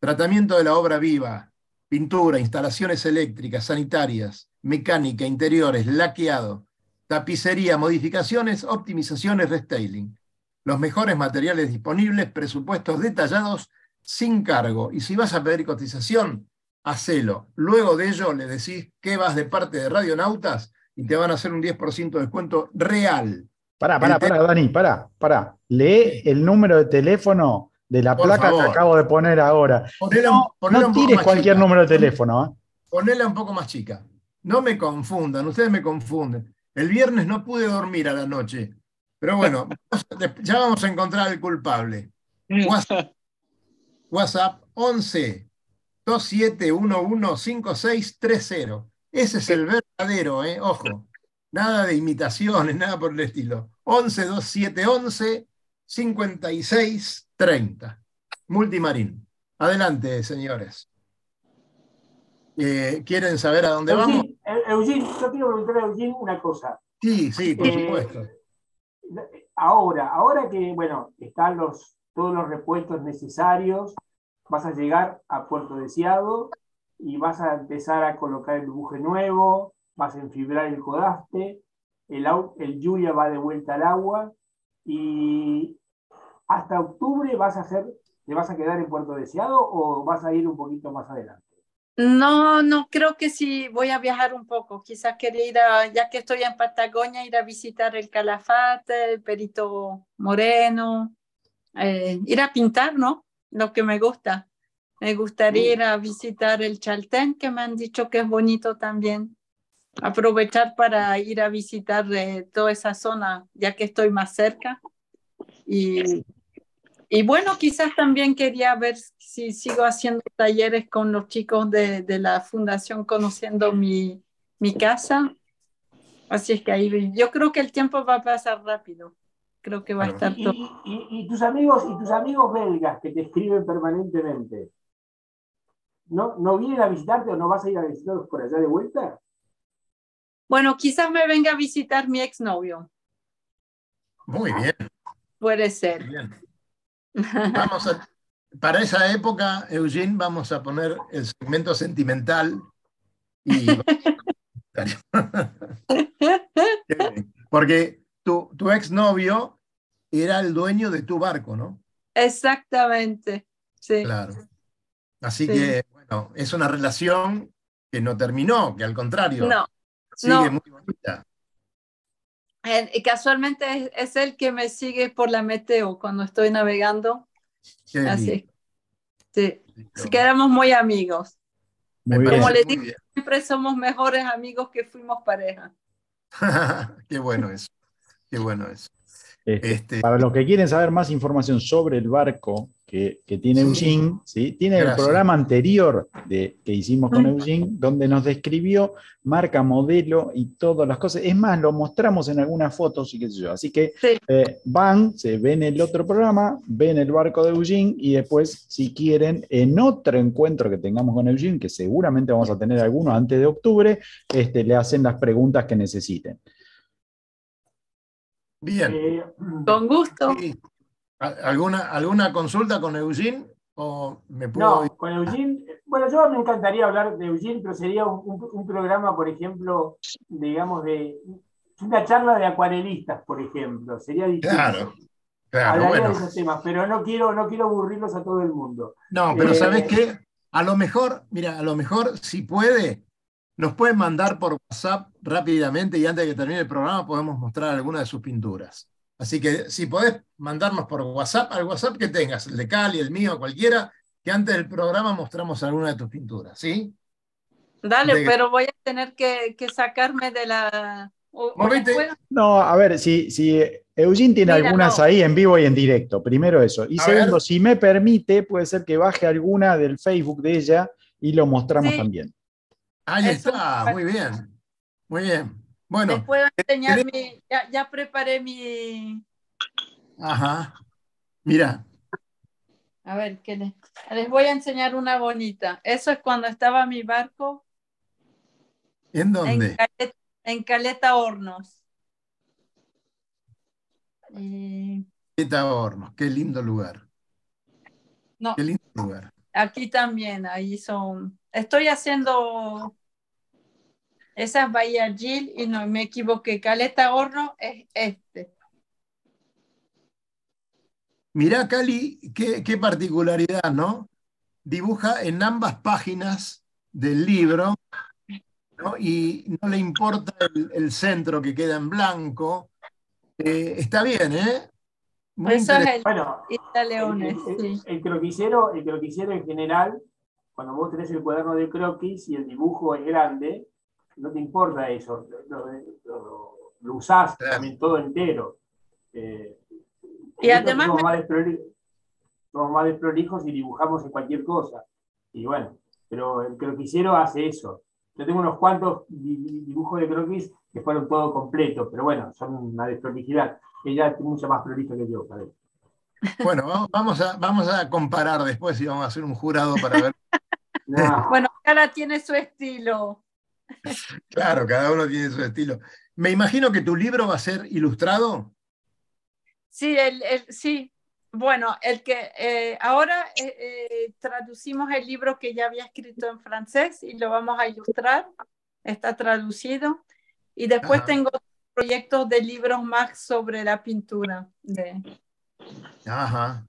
B: Tratamiento de la obra viva, pintura, instalaciones eléctricas, sanitarias, mecánica, interiores, laqueado, tapicería, modificaciones, optimizaciones, restyling. Los mejores materiales disponibles, presupuestos detallados, sin cargo. Y si vas a pedir cotización, hacelo. Luego de ello le decís que vas de parte de Radionautas y te van a hacer un 10% de descuento real.
E: Pará, pará, pará, Dani, pará, pará. Lee el número de teléfono de la placa que acabo de poner ahora. no, tires cualquier número de teléfono. ¿eh?
B: Ponela un poco más chica. No me confundan, ustedes me confunden. El viernes no pude dormir a la noche. Pero bueno, ya vamos a encontrar al culpable. WhatsApp, WhatsApp 11 2711 5630. Ese es el verdadero, ¿eh? ojo. Nada de imitaciones, nada por el estilo. 11 2711 56 30. Multimarín. Adelante, señores. Eh, ¿Quieren saber a dónde vamos?
C: Eugene, yo quiero preguntarle a Eugene una cosa.
B: Sí, sí, por eh, supuesto.
C: Ahora, ahora que, bueno, están los, todos los repuestos necesarios, vas a llegar a Puerto Deseado, y vas a empezar a colocar el buje nuevo, vas a enfibrar el codaste, el, el lluvia va de vuelta al agua y hasta octubre vas a hacer, ¿te vas a quedar en Puerto Deseado o vas a ir un poquito más adelante?
D: No, no, creo que sí voy a viajar un poco. Quizás quería ir a, ya que estoy en Patagonia, ir a visitar el Calafate, el Perito Moreno, eh, ir a pintar, ¿no? Lo que me gusta. Me gustaría ir a visitar el Chaltén, que me han dicho que es bonito también. Aprovechar para ir a visitar eh, toda esa zona, ya que estoy más cerca. Y, y bueno, quizás también quería ver si sigo haciendo talleres con los chicos de, de la fundación conociendo mi, mi casa. Así es que ahí yo creo que el tiempo va a pasar rápido. Creo que va a estar todo.
C: y, y, tus amigos y tus amigos belgas que te escriben permanentemente, ¿No, ¿No vienen a visitarte o no vas a ir a visitarlos por allá de vuelta?
D: Bueno, quizás me venga a visitar mi exnovio.
B: Muy bien.
D: Puede ser.
B: Vamos a, para esa época, Eugene, vamos a poner el segmento sentimental. Y... Porque tu, tu exnovio era el dueño de tu barco, ¿no?
D: Exactamente, sí.
B: Claro. Así que, bueno, es una relación que no terminó, que al contrario,
D: no,
B: sigue muy bonita.
D: Y casualmente es, el que me sigue por la meteo cuando estoy navegando. Así. Sí. Así que éramos muy amigos. Como le digo, siempre somos mejores amigos que fuimos pareja.
B: Qué bueno eso. Qué bueno eso.
E: Este, este, para los que quieren saber más información sobre el barco que, tiene Eugene, ¿sí? tiene el programa anterior de, que hicimos con Eugene, donde nos describió marca, modelo y todas las cosas. Es más, lo mostramos en algunas fotos y qué sé yo. Así que eh, van, se ven el otro programa, ven el barco de Eugene y después, si quieren, en otro encuentro que tengamos con Eugene, que seguramente vamos a tener alguno antes de octubre, este, le hacen las preguntas que necesiten.
B: Bien.
D: Eh, con gusto.
B: ¿Alguna, ¿Alguna consulta con Eugene? ¿O me puedo...
C: No, con Eugene. Bueno, yo me encantaría hablar de Eugene, pero sería un, programa, por ejemplo, digamos, de una charla de acuarelistas, por ejemplo. Sería difícil.
B: Claro. Claro, bueno.
C: de esos temas, pero no quiero, no quiero aburrirlos a todo el mundo.
B: No, pero ¿sabes eh, qué? A lo mejor, mira, a lo mejor, si puede, nos pueden mandar por WhatsApp rápidamente y antes de que termine el programa podemos mostrar alguna de sus pinturas. Así que si podés mandarnos por WhatsApp, al WhatsApp que tengas, el de Cali, el mío, cualquiera, que antes del programa mostramos alguna de tus pinturas, ¿sí?
D: Dale, pero voy a tener que, sacarme de la...
E: No, a ver, si, si Eugene tiene algunas ahí en vivo y en directo, primero eso. Y segundo, si me permite, puede ser que baje alguna del Facebook de ella y lo mostramos también.
B: Ahí está, muy bien. Muy bien. Bueno.
D: Les puedo enseñar mi. Ya, preparé mi.
B: Ajá. Mira.
D: A ver, ¿qué les, les voy a enseñar una bonita. Eso es cuando estaba mi barco.
B: ¿En dónde?
D: En Caleta, Hornos.
B: Caleta Hornos, qué lindo lugar.
D: No.
B: Qué lindo lugar.
D: Aquí también, ahí son. Estoy haciendo. Esa es Bahía Gil y no me equivoqué. Caleta Horno es este.
B: Mirá, Cali, qué, particularidad, ¿no? Dibuja en ambas páginas del libro ¿no? y no le importa el, centro que queda en blanco. Eh, está bien, ¿eh?
D: Eso es el,
C: bueno, el, croquisero, el croquisero en general, cuando vos tenés el cuaderno de croquis y el dibujo es grande, no te importa eso, lo, usás también todo entero. Eh,
D: y además...
C: Somos, más desprolijos y dibujamos en cualquier cosa. Y bueno, pero el croquisero hace eso. Yo tengo unos cuantos dibujos de croquis que fueron todo completos, pero bueno, son una desprolijidad. Ella es mucho más prolija que yo, parece.
B: Bueno, vamos a, vamos a comparar después y vamos a hacer un jurado para ver.
D: Bueno, cada tiene su estilo.
B: Claro, cada uno tiene su estilo. Me imagino que tu libro va a ser ilustrado.
D: Sí, el, sí. Bueno, el que eh, ahora eh, eh, traducimos el libro que ya había escrito en francés y lo vamos a ilustrar. Está traducido. Y después tengo proyectos de libros más sobre la pintura. De,
B: Ajá.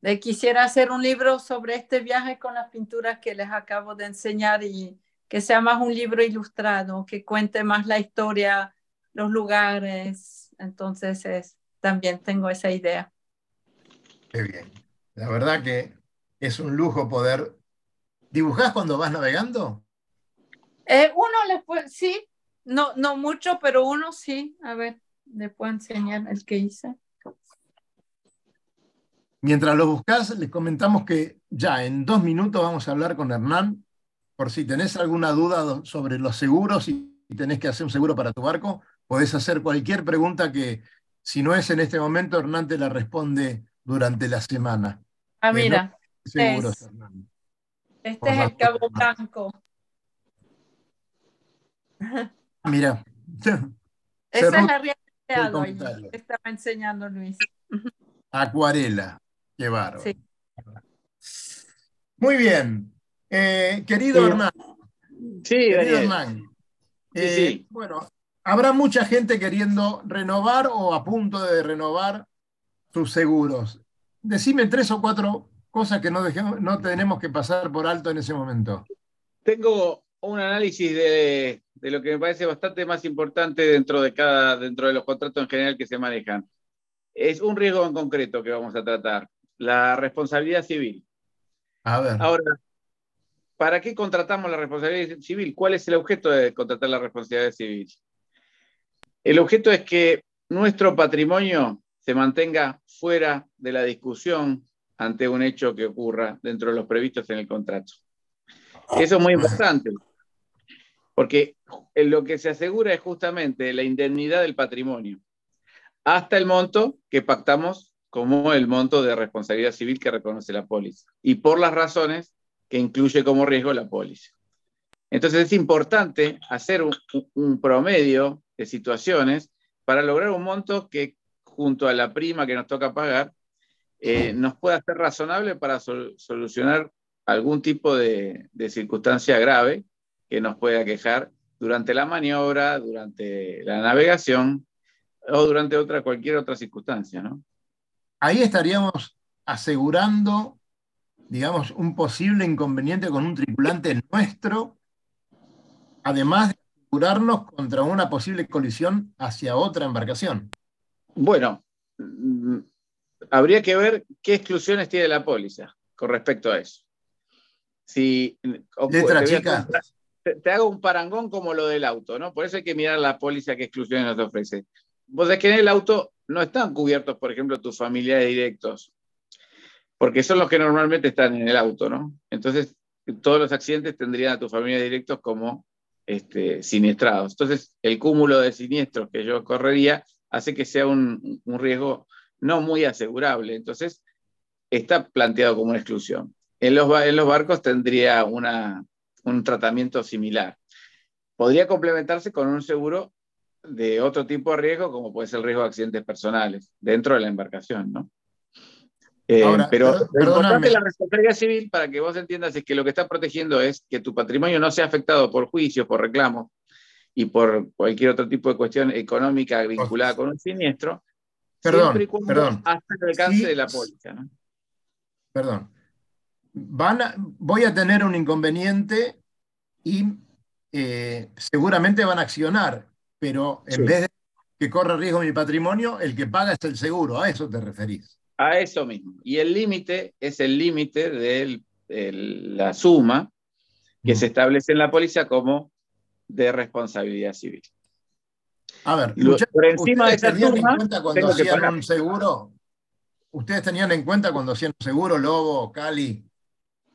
D: De, quisiera hacer un libro sobre este viaje con las pinturas que les acabo de enseñar y que sea más un libro ilustrado, que cuente más la historia, los lugares. Entonces, es, también tengo esa idea.
B: Qué bien. La verdad que es un lujo poder. ¿Dibujás cuando vas navegando?
D: Eh, uno le puede, sí, no, no mucho, pero uno sí. A ver, le puedo enseñar el que hice.
B: Mientras lo buscas, les comentamos que ya en dos minutos vamos a hablar con Hernán, por si tenés alguna duda sobre los seguros y tenés que hacer un seguro para tu barco, podés hacer cualquier pregunta que, si no es en este momento, Hernán te la responde durante la semana.
D: Ah, mira. Seguros, Hernán. Este es el Cabo Blanco.
B: Mira.
D: Esa es la realidad que estaba enseñando Luis.
B: Acuarela. Qué bárbaro. Muy bien. Eh, querido
G: Sí.
B: Hernán.
G: Sí,
B: querido. Hernán.
G: Sí,
B: eh,
G: sí.
B: Bueno, habrá mucha gente queriendo renovar o a punto de renovar sus seguros. Decime tres o cuatro cosas que no, dejemos- no tenemos que pasar por alto en ese momento.
G: Tengo un análisis de, de lo que me parece bastante más importante dentro de cada, dentro de los contratos en general que se manejan. Es un riesgo en concreto que vamos a tratar, la responsabilidad civil.
B: A ver.
G: Ahora, ¿para qué contratamos la responsabilidad civil? ¿Cuál es el objeto de contratar la responsabilidad civil? El objeto es que nuestro patrimonio se mantenga fuera de la discusión ante un hecho que ocurra dentro de los previstos en el contrato. Eso es muy importante, porque lo que se asegura es justamente la indemnidad del patrimonio, hasta el monto que pactamos como el monto de responsabilidad civil que reconoce la póliza, y por las razones que incluye como riesgo la póliza. Entonces es importante hacer un, un promedio de situaciones para lograr un monto que junto a la prima que nos toca pagar, eh, nos pueda ser razonable para sol- solucionar algún tipo de, de circunstancia grave que nos pueda quejar durante la maniobra, durante la navegación o durante otra, cualquier otra circunstancia, ¿no?
B: Ahí estaríamos asegurando, digamos, un posible inconveniente con un tripulante nuestro, además de asegurarnos contra una posible colisión hacia otra embarcación.
G: Bueno, mm, habría que ver qué exclusiones tiene la póliza con respecto a eso. Si, o-
B: Letra
G: te
B: chica.
G: contar- te, te hago un parangón como lo del auto, ¿no? Por eso hay que mirar la póliza qué exclusiones nos ofrece. Vos es que en el auto no están cubiertos, por ejemplo, tus familiares directos, porque son los que normalmente están en el auto, ¿no? Entonces, todos los accidentes tendrían a tus familiares directos como este, siniestrados. Entonces, el cúmulo de siniestros que yo correría hace que sea un, riesgo no muy asegurable. Entonces, está planteado como una exclusión. En los, barcos tendría un tratamiento similar. Podría complementarse con un seguro de otro tipo de riesgo, como puede ser el riesgo de accidentes personales, dentro de la embarcación, ¿no? Eh,
B: Ahora,
G: pero
B: per-
G: lo importante de la responsabilidad civil, para que vos entiendas, es que lo que está protegiendo es que tu patrimonio no sea afectado por juicios, por reclamos y por cualquier otro tipo de cuestión económica vinculada con un siniestro,
B: Perdón,
G: siempre y
B: perdón.
G: hasta el alcance
B: Sí,
G: de la póliza. ¿no?
B: Perdón. Van a- voy a tener un inconveniente y eh, seguramente van a accionar, pero en
G: Sí.
B: vez de que corra riesgo mi patrimonio, el que paga es el seguro. A eso te referís.
G: A eso mismo. Y el límite es el límite de la suma que se establece en la póliza como de responsabilidad civil.
B: A ver,
G: Lo- por encima de
B: ¿ustedes
G: esa
B: tenían
G: suma,
B: en cuenta cuando hacían un seguro? ¿Ustedes tenían en cuenta cuando hacían un seguro, Lobo, Cali,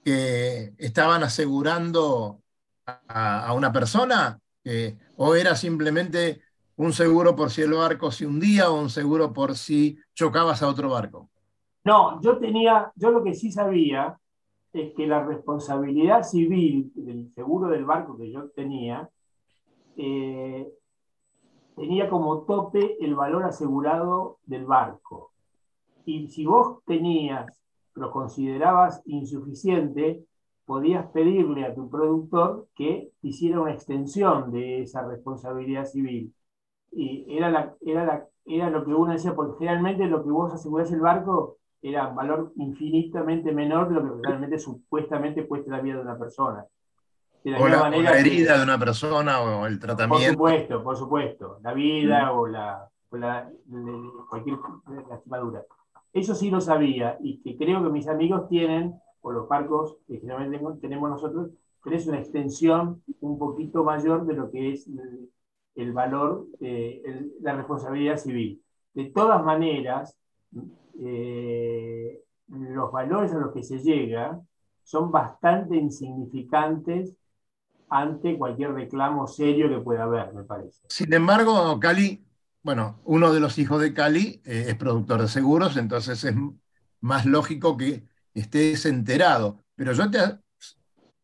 B: que estaban asegurando a, a una persona? Eh, ¿O era simplemente un seguro por si el barco se hundía o un seguro por si chocabas a otro barco?
C: No, yo tenía, yo lo que sí sabía es que la responsabilidad civil del seguro del barco que yo tenía eh, tenía como tope el valor asegurado del barco. Y si vos tenías, lo considerabas insuficiente, podías pedirle a tu productor que hiciera una extensión de esa responsabilidad civil. Y era, la, era, la, era lo que uno decía, porque generalmente lo que vos asegurás el barco era valor infinitamente menor de lo que realmente supuestamente cuesta la vida de una persona. De la
B: O la, o
C: manera
B: la
C: que-
B: herida de una persona o el
C: por
B: tratamiento.
C: supuesto, por supuesto. La vida o, la, o la- cualquier lastimadura. Eso sí lo sabía y que creo que mis amigos tienen, o los barcos que generalmente tenemos nosotros, tenés una extensión un poquito mayor de lo que es el, el valor, eh, el- la responsabilidad civil. De todas maneras, eh, los valores a los que se llega son bastante insignificantes ante cualquier reclamo serio que pueda haber, me parece.
B: Sin embargo, Cali, bueno, uno de los hijos de Cali eh, es productor de seguros, entonces es más lógico que estés enterado. Pero yo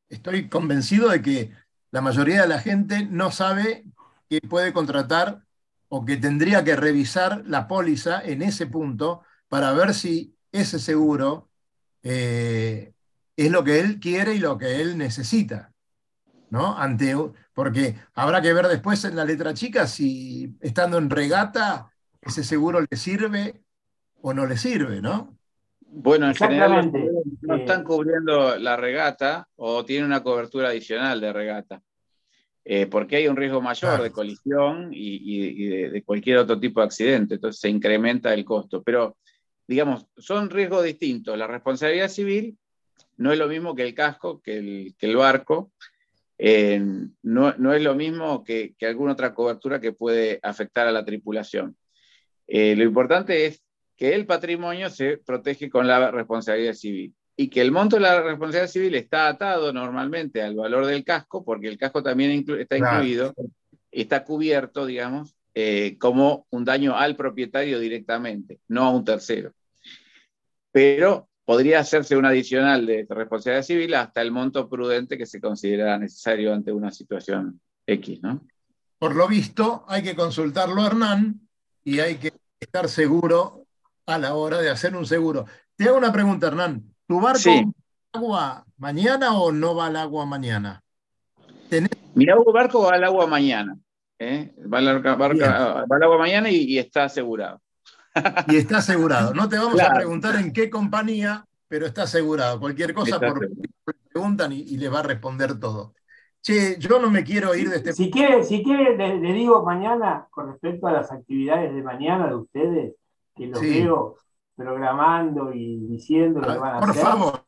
B: estoy convencido de que la mayoría de la gente no sabe que puede contratar o que tendría que revisar la póliza en ese punto para ver si ese seguro eh, es lo que él quiere y lo que él necesita. ¿no? Ante, porque habrá que ver después en la letra chica si estando en regata ese seguro le sirve o no le sirve, ¿no?
G: Bueno, en general no están cubriendo la regata o tienen una cobertura adicional de regata. Eh, porque hay un riesgo mayor de colisión y, de, cualquier otro tipo de accidente, entonces se incrementa el costo. Pero, digamos, son riesgos distintos. La responsabilidad civil no es lo mismo que el casco, que el, barco, eh, no, es lo mismo que, alguna otra cobertura que puede afectar a la tripulación. Eh, lo importante es que el patrimonio se protege con la responsabilidad civil y que el monto de la responsabilidad civil está atado normalmente al valor del casco, porque el casco también está incluido, está cubierto, digamos, eh, como un daño al propietario directamente, no a un tercero. Pero podría hacerse un adicional de responsabilidad civil hasta el monto prudente que se considera necesario ante una situación X, ¿no?
B: Por lo visto, hay que consultarlo a Hernán y hay que estar seguro a la hora de hacer un seguro. Te hago una pregunta, Hernán. ¿Tu barco va al agua mañana o no va al agua mañana?
G: Mi barco va al agua mañana. ¿eh? Va, al, agua mañana y, está asegurado.
B: Y está asegurado. No te vamos a preguntar en qué compañía, pero está asegurado. Cualquier cosa por preguntan y, le va a responder todo. Che, yo no me quiero ir de este.
C: Si quiere, si quiere le, digo mañana, con respecto a las actividades de mañana de ustedes, que los veo programando y diciendo lo que van a
B: por
C: hacer.
B: Por favor,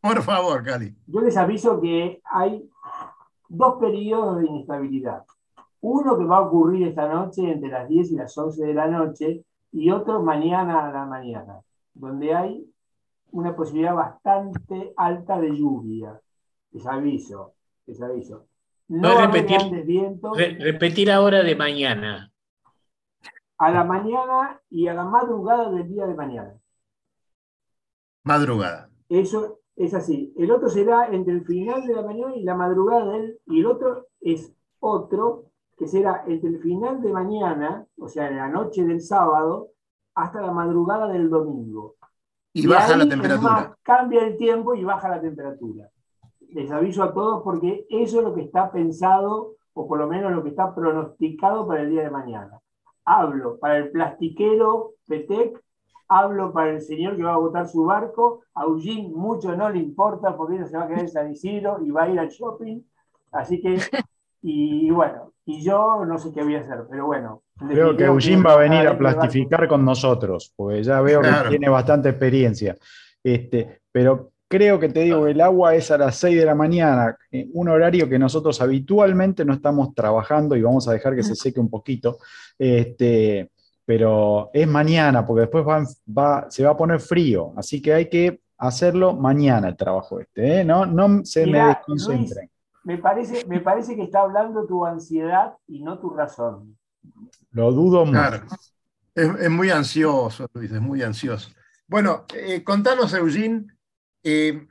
B: por favor, Cali.
C: Yo les aviso que hay dos periodos de inestabilidad. Uno que va a ocurrir esta noche entre las 10 y las 11 de la noche y otro mañana a la mañana, donde hay una posibilidad bastante alta de lluvia. Les aviso, les aviso.
F: No repetir, repetir ahora de mañana
C: a la mañana y a la madrugada del día de mañana.
B: Madrugada.
C: Eso es así. El otro será entre el final de la mañana y la madrugada del, y el otro es otro que será entre el final de mañana, o sea, en la noche del sábado, hasta la madrugada del domingo.
B: Y, baja la temperatura.
C: cambia el tiempo y baja la temperatura. Les aviso a todos porque eso es lo que está pensado, o por lo menos lo que está pronosticado para el día de mañana hablo para el plastiquero Petec, hablo para el señor que va a botar su barco, a Eugene mucho no le importa porque no se va a quedar en San Isidro y va a ir al shopping, así que, y, bueno, y yo no sé qué voy a hacer, pero bueno.
E: Creo que Eugene va a venir a plastificar con nosotros, porque ya veo que tiene bastante experiencia. Este, pero creo que te digo, el agua es a las 6 de la mañana, eh, un horario que nosotros habitualmente no estamos trabajando y vamos a dejar que se seque un poquito, este, pero es mañana, porque después va, se va a poner frío, así que hay que hacerlo mañana el trabajo este, ¿eh? no, no se me desconcentren.
C: Me, parece, me parece que está hablando tu ansiedad y no tu razón.
E: Lo dudo mucho.
B: Es, muy ansioso, Luis, es muy ansioso. Bueno, eh, contanos, Eugene, eh,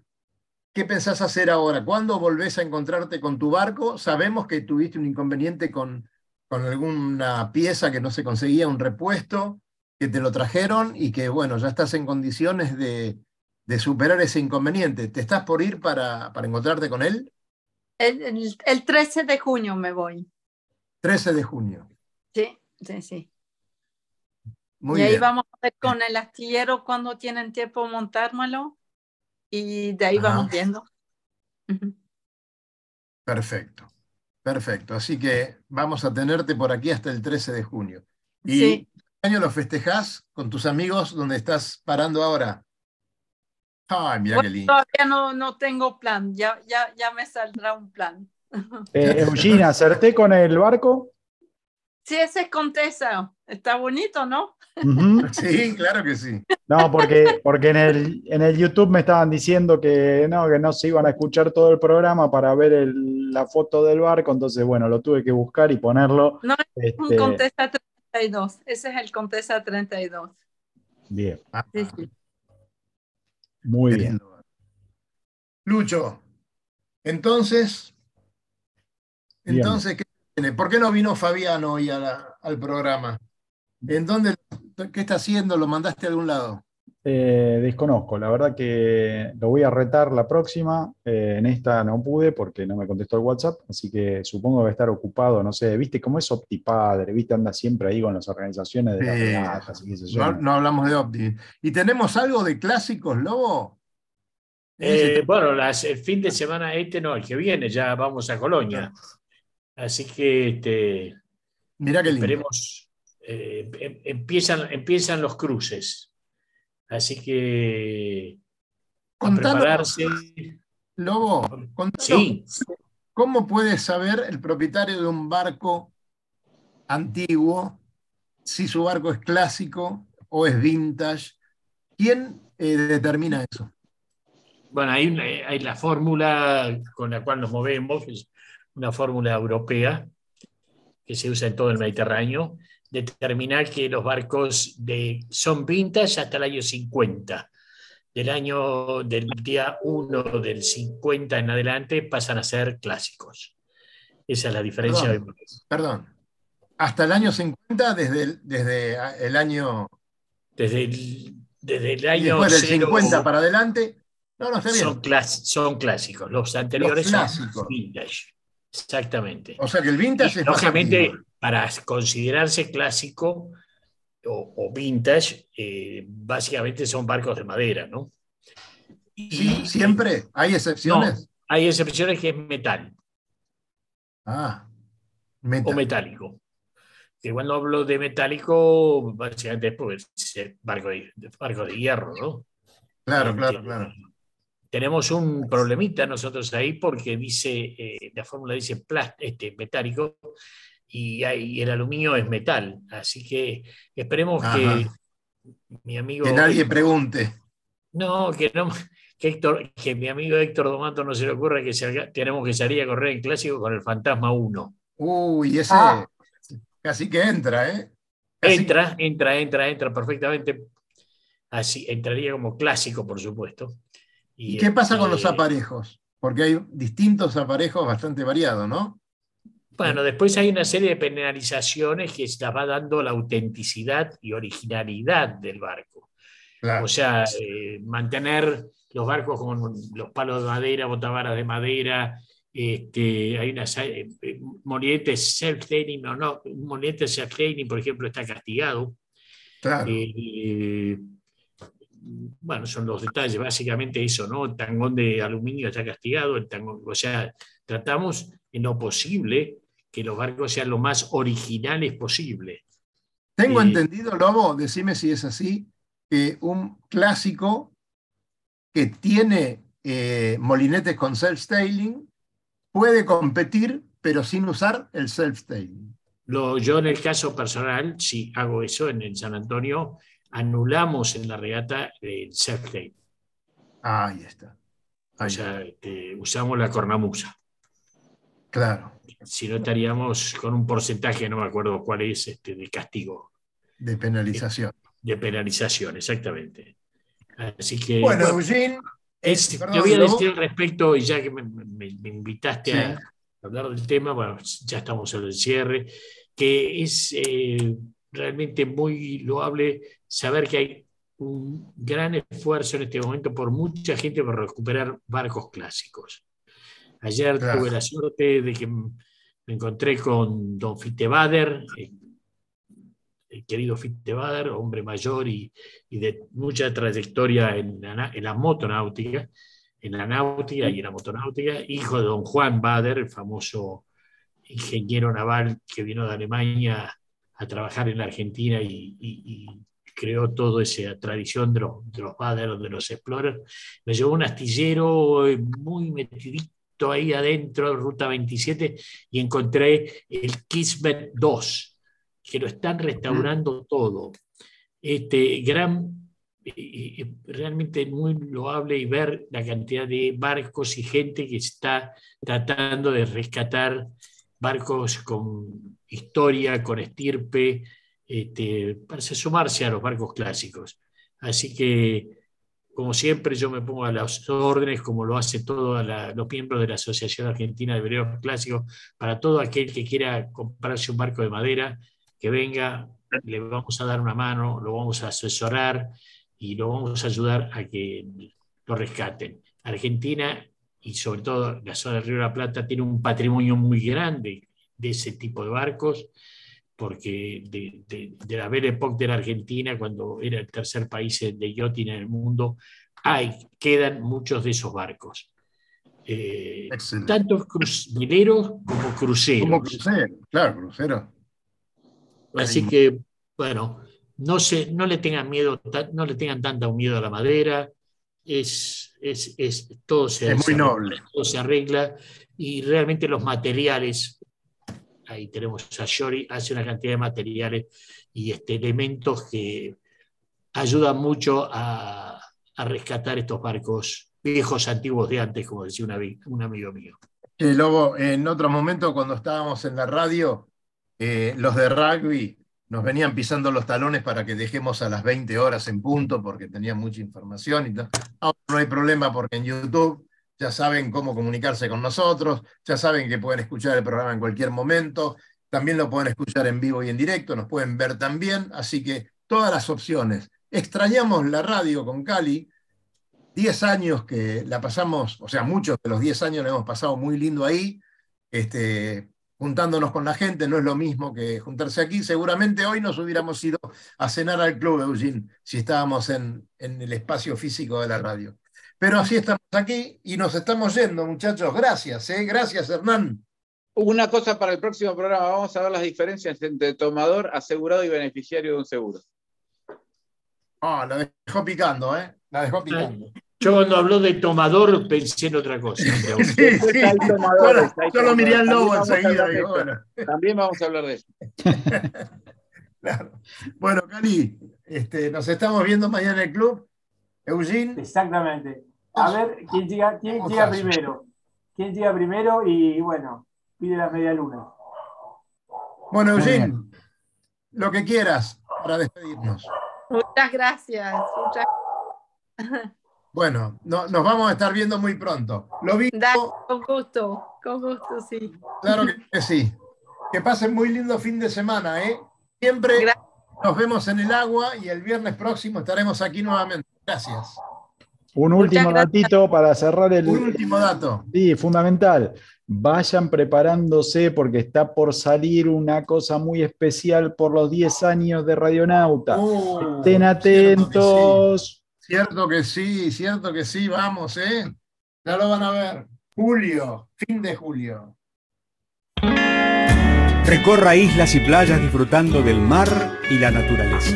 B: ¿Qué pensás hacer ahora? ¿Cuándo volvés a encontrarte con tu barco? Sabemos que tuviste un inconveniente con, con alguna pieza que no se conseguía, un repuesto, que te lo trajeron y que, bueno, ya estás en condiciones de, superar ese inconveniente. ¿Te estás por ir para, encontrarte con él?
D: El, 13 de junio me voy.
B: 13 de junio.
D: Sí, sí, sí. y ahí vamos a ver con el astillero cuando tienen tiempo montármelo y de ahí vamos viendo.
B: Perfecto, perfecto. Así que vamos a tenerte por aquí hasta el 13 de junio. ¿Y este año lo festejás con tus amigos donde estás parando ahora?
D: Ay, mira qué lindo. Todavía no, no tengo plan, ya, ya, ya me saldrá un plan.
E: Eh, Eugenia, ¿acerté con el barco?
D: Sí, ese es Contesa. Está bonito, ¿no?
B: Sí, claro que sí.
E: No, porque, porque en, el, en el YouTube me estaban diciendo que no, que no se iban a escuchar todo el programa para ver la foto del barco, entonces bueno, lo tuve que buscar y ponerlo.
D: No, es un este, Contesa 32, ese es el Contesa 32.
E: Bien.
D: Sí, sí.
E: Muy bien.
B: Lucho, entonces, entonces, ¿por qué no vino Fabiano hoy al programa? ¿En dónde, qué está haciendo? ¿Lo mandaste a algún lado?
E: Eh, desconozco, la verdad que lo voy a retar la próxima. Eh, en esta no pude porque no me contestó el WhatsApp, así que supongo que va a estar ocupado, no sé, viste cómo es OptiPadre, viste, anda siempre ahí con las organizaciones de las y yo.
B: No, no hablamos de Opti. ¿Y tenemos algo de clásicos, Lobo?
F: Eh, bueno, las- el fin de semana este no, el que viene ya vamos a Colonia. Así que este,
B: Mirá qué lindo.
F: esperemos, eh, em- empiezan, empiezan los cruces. Así que a prepararse.
B: Lobo,
F: Sí,
B: ¿Cómo puede saber el propietario de un barco antiguo si su barco es clásico o es vintage? ¿Quién eh, determina eso?
F: bueno, hay, una- hay la fórmula con la cual nos movemos, es una fórmula europea que se usa en todo el Mediterráneo, determinar que los barcos de, son vintage hasta el año 50. Del año del día 1 del 50 en adelante pasan a ser clásicos. Esa es la diferencia.
B: Perdón. Perdón. Hasta el año 50, desde el, desde el año.
F: Desde el, desde el
B: Y
F: año
B: después del
F: cero
B: 50 para adelante. No, no, está bien.
F: son, clas- son clásicos. Los anteriores
B: clásicos.
F: son vintage. Exactamente.
B: O sea que el vintage
F: Y,
B: es más
F: lógicamente,
B: antiguo.
F: Para considerarse clásico o, o vintage, eh, básicamente son barcos de madera, ¿no? Y-
B: Sí, siempre. ¿Hay excepciones?
F: Hay excepciones que es metal
B: Ah,
F: o
B: metal.
F: metálico. Que cuando hablo de metálico, básicamente es pues, barco de, barco de hierro, ¿no?
B: Claro,
F: Eh,
B: claro, claro.
F: Tenemos un problemita nosotros ahí porque dice, eh, la fórmula dice plas- este, metálico y, hay- el aluminio es metal. Así que esperemos que mi amigo...
B: Que nadie pregunte.
F: No, que no, que, Héctor, que mi amigo Héctor Domato no se le ocurra que salga- tenemos que salir a correr en clásico con el Fantasma 1.
B: Uy, ese
C: Ah.
B: casi que entra, ¿eh? Casi-
F: Entra, entra, entra, entra perfectamente. Así, entraría como clásico, por supuesto.
B: ¿Y qué pasa con los
F: este,
B: aparejos? Porque hay distintos aparejos bastante variados, ¿no?
F: Bueno, después hay una serie de penalizaciones que las va dando la autenticidad y originalidad del barco.
B: Claro.
F: O sea, eh, mantener los barcos con los palos de madera, botavaras de madera, este, hay una eh, eh, self-training o no, un molinete self-training, por ejemplo, está castigado.
B: claro.
F: Eh, bueno, son los detalles, básicamente eso, ¿no? El tangón de aluminio está castigado, el tangón, o sea, tratamos en lo posible que los barcos sean lo más originales posible.
B: Tengo
F: eh,
B: entendido, Lobo, decime si es así, que un clásico que tiene eh, molinetes con self-stailing puede competir, pero sin usar el self-stailing.
F: Lo, yo en el caso personal, si hago eso en el San Antonio, anulamos en la regata el self tape
B: Ah, ahí está.
F: o sea, este, usamos la cornamusa.
B: Claro,
F: Si no estaríamos con un porcentaje, no me acuerdo cuál es, este, de castigo,
B: de penalización.
F: de penalización, exactamente. Así que,
B: Bueno,
F: bueno,
B: Eugene,
F: es-
B: perdón,
F: te voy a decir al respecto, y ya que me, me- me invitaste
B: Sí.
F: a hablar del tema, bueno, ya estamos en el cierre, que es eh, realmente muy loable saber que hay un gran esfuerzo en este momento por mucha gente por recuperar barcos clásicos. Ayer
B: Claro.
F: tuve la suerte de que me encontré con don Fitebader, el, el querido Fitebader, hombre mayor y, y de mucha trayectoria en la, en la motonáutica, en la náutica y en la motonáutica, hijo de don Juan Bader, el famoso ingeniero naval que vino de Alemania a trabajar en la Argentina y, y- y creó toda esa tradición de los, de los Bader, de los Explorers. Me llevó un astillero eh, muy metidito ahí adentro, Ruta 27, y encontré el Kismet 2, que lo están restaurando todo. Este gran, eh, eh, realmente muy loable y ver la cantidad de barcos y gente que está tratando de rescatar barcos con historia, con estirpe, este, para sumarse a los barcos clásicos. Así que, como siempre, yo me pongo a las órdenes, como lo hace todos los miembros de la Asociación Argentina de Veleros Clásicos, para todo aquel que quiera comprarse un barco de madera, que venga, le vamos a dar una mano, lo vamos a asesorar y lo vamos a ayudar a que lo rescaten. Argentina y sobre todo la zona del Río de la Plata tiene un patrimonio muy grande de ese tipo de barcos, porque de, de, la Belle Époque de la Argentina, cuando era el tercer país de yachting en el mundo, hay, quedan muchos de esos barcos. Eh, tanto veleros como cruceros.
B: Como cruceros, claro, cruceros.
F: Así que, bueno, no, se, no le tengan miedo, no le tengan tanta miedo a la madera, es, es, es todo, se,
B: es muy noble.
F: todo se arregla y realmente los materiales, ahí tenemos a Shori, hace una cantidad de materiales y este, elementos que ayudan mucho a, rescatar estos barcos viejos antiguos de antes, como decía un amigo mío.
B: Eh, Lobo, en otro momento cuando estábamos en la radio, eh, los de rugby nos venían pisando los talones para que dejemos a las 20 horas en punto porque tenían mucha información y Ahora no hay problema porque en YouTube ya saben cómo comunicarse con nosotros, ya saben que pueden escuchar el programa en cualquier momento, también lo pueden escuchar en vivo y en directo, nos pueden ver también, así que todas las opciones. Extrañamos la radio con Cali, 10 años que la pasamos, o sea, muchos de los 10 años la hemos pasado muy lindo ahí, este, juntándonos con la gente, no es lo mismo que juntarse aquí. Seguramente hoy nos hubiéramos ido a cenar al club, Eugene, si estábamos en, en el espacio físico de la radio. Pero así estamos aquí y nos estamos yendo, muchachos. Gracias, ¿eh? gracias, Hernán.
G: Una cosa para el próximo programa, vamos a ver las diferencias entre tomador, asegurado y beneficiario de un seguro.
B: Ah, la dejó picando, ¿eh? La dejó picando.
F: Yo cuando habló de tomador pensé en otra cosa.
B: sí, sí. yo lo miré al lobo enseguida.
G: También vamos a hablar de eso.
B: claro. Bueno, Cali, este, nos estamos viendo mañana en el club. Eugene.
C: Exactamente. A ver quién llega, quién llega primero. ¿Quién llega primero? Y bueno, pide la media luna.
B: Bueno, Eugene, lo que quieras para despedirnos.
D: Muchas gracias.
B: Bueno, no, nos vamos a estar viendo muy pronto. Lo vi.
D: con gusto, con gusto, sí.
B: Claro que sí. Que pasen muy lindo fin de semana, ¿eh? Siempre nos vemos en el agua y el viernes próximo estaremos aquí nuevamente. Gracias.
E: Un último datito para cerrar el.
B: Un último dato.
E: Sí, fundamental vayan preparándose porque está por salir una cosa muy especial por los 10 años de Radionauta. Oh, Estén atentos.
B: Cierto que, sí. cierto que sí, vamos, ¿eh? Ya lo van a ver. Julio, fin de julio.
H: Recorra islas y playas disfrutando del mar y la naturaleza.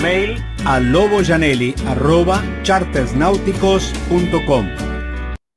H: Mail a loboyanelli.chartersnáuticos.com